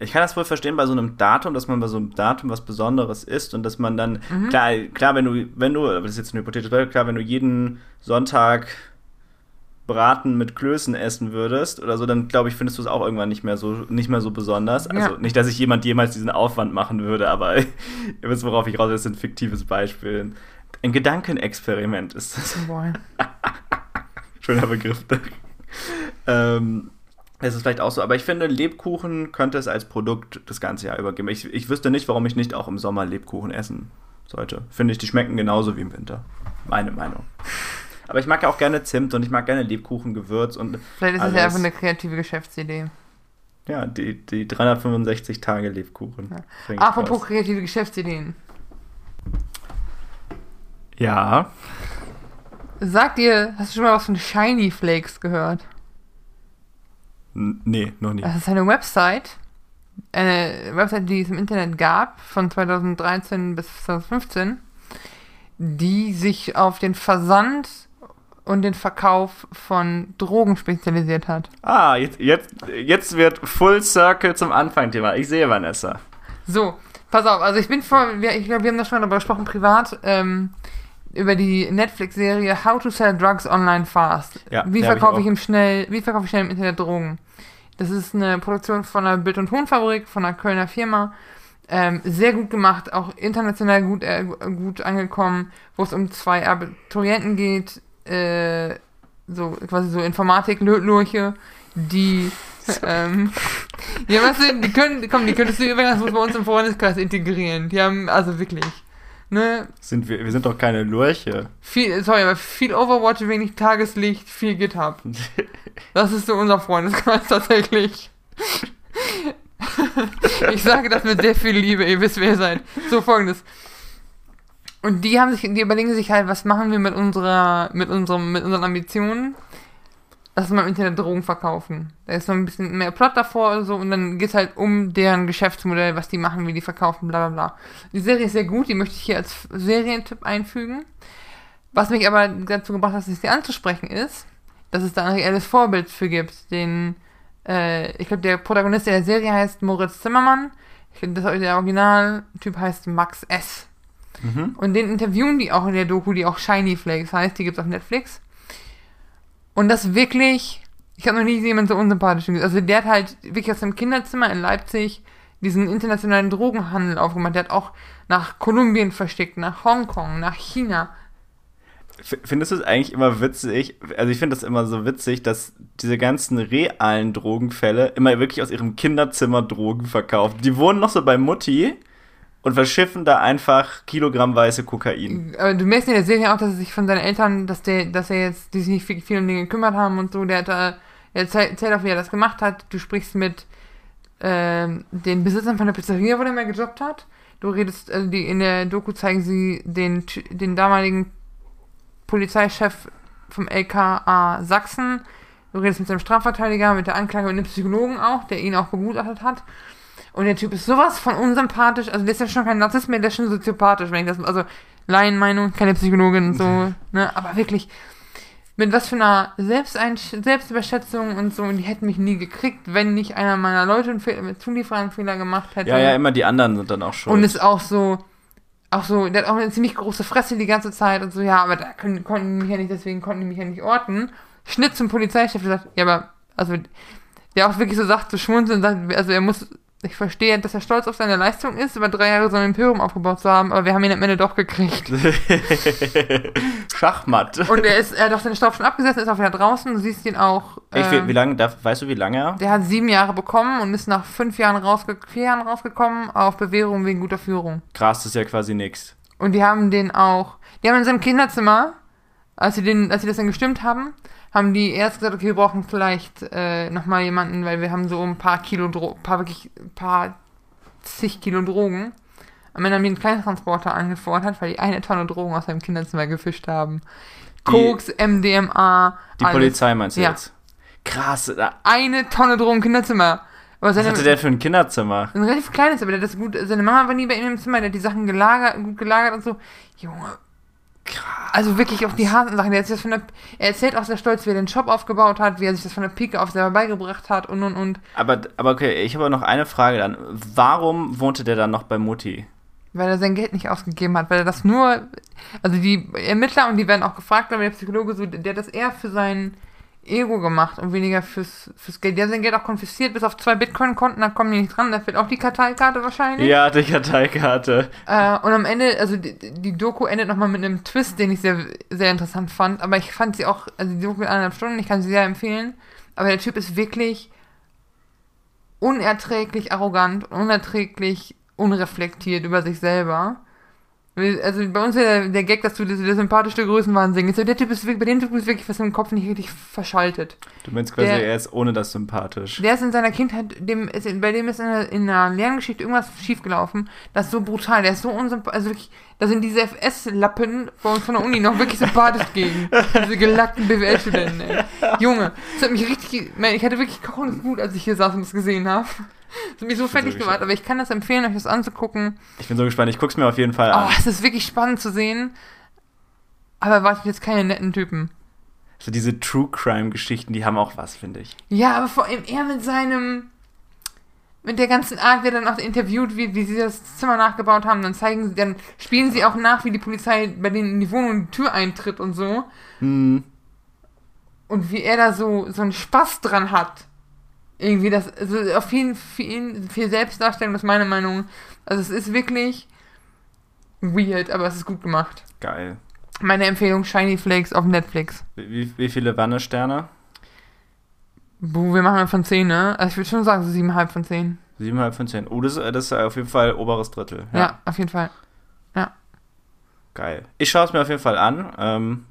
Ich kann das wohl verstehen bei so einem Datum, dass man bei so einem Datum was Besonderes isst und dass man dann, klar, klar, wenn du, wenn du, das ist jetzt eine hypothetische Frage, klar, wenn du jeden Sonntag Braten mit Klößen essen würdest oder so, dann glaube ich, findest du es auch irgendwann nicht mehr so, nicht mehr so besonders. Also Ja. nicht, dass ich jemand jemals diesen Aufwand machen würde, aber ihr wisst, worauf ich raus ist ein fiktives Beispiel. Ein Gedankenexperiment ist das. Boah. Schöner Begriff. ähm, das ist vielleicht auch so, aber ich finde, Lebkuchen könnte es als Produkt das ganze Jahr übergeben. Ich, ich wüsste nicht, warum ich nicht auch im Sommer Lebkuchen essen sollte. Finde ich, die schmecken genauso wie im Winter. Meine Meinung. Aber ich mag ja auch gerne Zimt und ich mag gerne Lebkuchengewürz und Vielleicht ist es alles. ja einfach eine kreative Geschäftsidee. ja, die, die 365 Tage Lebkuchen. Ja. ich Apropos raus. kreative Geschäftsideen. Ja. Sagt ihr, hast du schon mal was von Shiny Flakes gehört? N nee, noch nie. Das ist eine Website, eine Website, die es im Internet gab, von 2013 bis 2015, die sich auf den Versand und den Verkauf von Drogen spezialisiert hat. Ah, jetzt, jetzt, jetzt wird Full Circle zum Anfang-Thema. Ich sehe Vanessa. So, pass auf, also ich bin vor, wir- ich glaube, wir haben das schon mal darüber gesprochen, privat, ähm, über die Netflix-Serie How to Sell Drugs Online Fast. Ja, wie ich verkaufe ich, im schnell, wie verkaufe ich schnell im Internet Drogen? Das ist eine Produktion von einer Bild- und Tonfabrik, von einer Kölner Firma. Ähm, sehr gut gemacht, auch international gut, äh, gut angekommen, wo es um zwei Abiturienten geht, äh, so quasi so Informatik-Lurche, die ähm, ja, weißt du, die können, komm, die könntest du übrigens bei uns im Freundeskreis integrieren. Die haben, also wirklich, ne, Sind wir, wir sind doch keine Lurche. viel, sorry, aber viel Overwatch, wenig Tageslicht, viel GitHub. Das ist so unser Freundeskreis tatsächlich. ich sage das mit sehr viel Liebe, ihr wisst, wer ihr seid. So folgendes. Und die haben sich, die überlegen sich halt, was machen wir mit unserer, mit unserem, mit unseren Ambitionen? Lass mal im Internet Drogen verkaufen. Da ist noch ein bisschen mehr Plot davor und so und dann geht's halt um deren Geschäftsmodell, was die machen, wie die verkaufen, bla bla bla. Die Serie ist sehr gut, die möchte ich hier als Serientipp einfügen. Was mich aber dazu gebracht hat, sie anzusprechen, ist, dass es da ein reelles Vorbild für gibt. Den, äh, ich glaube, der Protagonist der Serie heißt Moritz Zimmermann. Ich glaub, das, der Originaltyp heißt Max S. Mhm. Und den interviewen die auch in der Doku, die auch Shiny Flakes heißt, die gibt's auf Netflix. Und das wirklich, ich habe noch nie jemanden so unsympathisch gesehen. Also der hat halt wirklich aus seinem Kinderzimmer in Leipzig diesen internationalen Drogenhandel aufgemacht. Der hat auch nach Kolumbien versteckt, nach Hongkong, nach China. Findest du es eigentlich immer witzig? Also ich finde das immer so witzig, dass diese ganzen realen Drogenfälle immer wirklich aus ihrem Kinderzimmer Drogen verkaufen. Die wohnen noch so bei Mutti und verschiffen da einfach kilogrammweise Kokain. Aber du merkst in der Serie auch, dass er sich von seinen Eltern, dass der, dass er jetzt, die sich nicht viel, viel um Dinge gekümmert haben und so, der hat da, er erzählt, auch, wie er das gemacht hat. Du sprichst mit ähm, den Besitzern von der Pizzeria, wo der mal gejobbt hat. Du redest, also die, in der Doku zeigen sie den, den damaligen Polizeichef vom LKA Sachsen. Du redest mit seinem Strafverteidiger, mit der Anklage und dem Psychologen auch, der ihn auch begutachtet hat. Und der Typ ist sowas von unsympathisch. Also der ist ja schon kein Narzisst mehr, der ist schon soziopathisch, wenn ich das, also Laienmeinung, keine Psychologin und so, ne, aber wirklich, mit was für einer Selbsteinsch Selbstüberschätzung und so, und die hätten mich nie gekriegt, wenn nicht einer meiner Leute einen Zulieferer einen Fehler gemacht hätte. Ja, ja, immer die anderen sind dann auch schuld. Und ist auch so, auch so, der hat auch eine ziemlich große Fresse die ganze Zeit und so, ja, aber da können, konnten die mich ja nicht, deswegen konnten die mich ja nicht orten. Schnitt zum Polizeichef, der sagt, ja, aber, also, der auch wirklich so sagt, so schmunzeln, sagt, also er muss, ich verstehe, dass er stolz auf seine Leistung ist, über drei Jahre so ein Imperium aufgebaut zu haben, aber wir haben ihn am Ende doch gekriegt. Schachmatt. Und er ist, er hat auch seine Strafe schon abgesetzt, ist auch wieder draußen, du siehst ihn auch. Echt, wie, ähm, wie lange, darf, weißt du, wie lange er? Der hat sieben Jahre bekommen und ist nach fünf Jahren rausge vier Jahren rausgekommen auf Bewährung wegen guter Führung. Krass, das ist ja quasi nix. Und die haben den auch, die haben in seinem Kinderzimmer, als sie den, als sie das dann gestimmt haben, haben die erst gesagt, okay, wir brauchen vielleicht äh, nochmal jemanden, weil wir haben so ein paar Kilo, Dro paar wirklich, ein paar zig Kilo Drogen. Am Ende haben die einen Kleintransporter angefordert, weil die eine Tonne Drogen aus seinem Kinderzimmer gefischt haben. Die- Koks, MDMA, Die alles. Polizei meinst du Ja. jetzt? Krass. da- Eine Tonne Drogen im Kinderzimmer. Was hatte der für ein Kinderzimmer? ein relativ kleines, aber der hat das gut. Seine Mama war nie bei ihm im Zimmer, der hat die Sachen gelagert, gut gelagert und so. Junge, Also wirklich auch die harten Sachen. Er der, er erzählt auch sehr stolz, wie er den Shop aufgebaut hat, wie er sich das von der Pike auf selber beigebracht hat und und und. Aber, aber okay, ich habe noch eine Frage dann. Warum wohnte der dann noch bei Mutti? Weil er sein Geld nicht ausgegeben hat, weil er das nur. Also die Ermittler und die werden auch gefragt, aber der Psychologe so, der das eher für sein Ego gemacht und weniger fürs, fürs Geld. Der hat sein Geld auch konfisziert, bis auf zwei Bitcoin-Konten, da kommen die nicht dran, da fehlt auch die Karteikarte wahrscheinlich. Ja, die Karteikarte. Äh, und am Ende, also die, die Doku endet nochmal mit einem Twist, den ich sehr, sehr interessant fand. Aber ich fand sie auch, also die Doku in eineinhalb Stunden, ich kann sie sehr empfehlen. Aber der Typ ist wirklich unerträglich arrogant, unerträglich unreflektiert über sich selber. Also bei uns ist ja der, Gag, dass du der, der sympathischste Größenwahnsinn ist. Der Typ ist wirklich, bei dem Typ ist wirklich was im Kopf nicht richtig verschaltet. Du meinst quasi, Der- er ist ohne das sympathisch. Der ist in seiner Kindheit, dem ist, bei dem ist in einer, in einer Lerngeschichte irgendwas schiefgelaufen. Das ist so brutal, der ist so unsympathisch. Also wirklich, da sind diese FS-Lappen bei uns von der Uni noch wirklich sympathisch gegen. Diese gelackten BWL-Studenten, ey. Junge, das hat mich richtig, ich hatte wirklich kochendes Blut, als ich hier saß und das gesehen habe. Das hat mich so fertig so gemacht, aber ich kann das empfehlen, euch das anzugucken. Ich bin so gespannt, ich guck's mir auf jeden Fall Oh, an. es ist wirklich spannend zu sehen. Aber erwartet jetzt keine netten Typen. So diese True Crime-Geschichten, die haben auch was, finde ich. Ja, aber vor allem er mit seinem. Mit der ganzen Art, wie er dann auch interviewt wird, wie sie das Zimmer nachgebaut haben, dann zeigen sie, dann spielen sie auch nach, wie die Polizei bei denen in die Wohnung die Tür eintritt und so. Hm. Und wie er da so, so einen Spaß dran hat. Irgendwie das, also auf jeden viel, viel Selbstdarstellung, das ist meine Meinung. Also es ist wirklich weird, aber es ist gut gemacht. Geil. Meine Empfehlung, Shiny Flakes auf Netflix. Wie, wie, viele Wannesterne? Buh, wir machen ja von 10, ne? Also ich würde schon sagen, so 7,5 von 10. 7,5 von 10. Oh, das, das ist auf jeden Fall oberes Drittel. Ja. auf jeden Fall. Geil. Ich schaue es mir auf jeden Fall an. Ähm,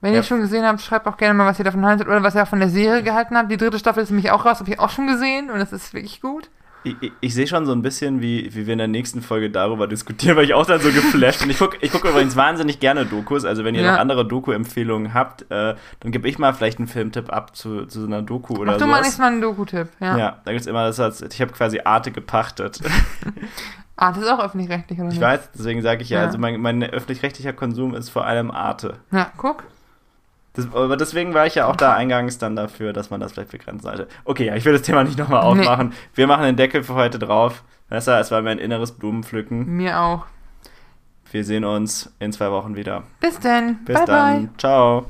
Wenn Ja. ihr schon gesehen habt, schreibt auch gerne mal, was ihr davon haltet oder was ihr auch von der Serie gehalten habt. Die dritte Staffel ist nämlich auch raus, habe ich auch schon gesehen und das ist wirklich gut. ich ich, ich sehe schon so ein bisschen, wie, wie wir in der nächsten Folge darüber diskutieren, weil ich auch dann so geflasht bin. Ich gucke ich guck übrigens wahnsinnig gerne Dokus. Also, wenn ihr Ja. noch andere Doku-Empfehlungen habt, äh, dann gebe ich mal vielleicht einen Filmtipp ab zu, zu so einer Doku oder Mach so. du mal nächstes Mal einen Doku-Tipp. Ja. Ja. da gibt es immer das, als- ich habe quasi Arte gepachtet. Das ist auch öffentlich-rechtlich, oder Ich nicht? weiß, deswegen sage ich ja, Ja. also mein, mein öffentlich-rechtlicher Konsum ist vor allem Arte. Ja, guck. Das, aber deswegen war ich ja auch da eingangs dann dafür, dass man das vielleicht begrenzen sollte. Okay, ja, ich will das Thema nicht nochmal Nee. aufmachen. Wir machen den Deckel für heute drauf. Vanessa, es war mein inneres Blumenpflücken. Mir auch. Wir sehen uns in zwei Wochen wieder. Bis dann. Bis bye, dann. bye. Ciao.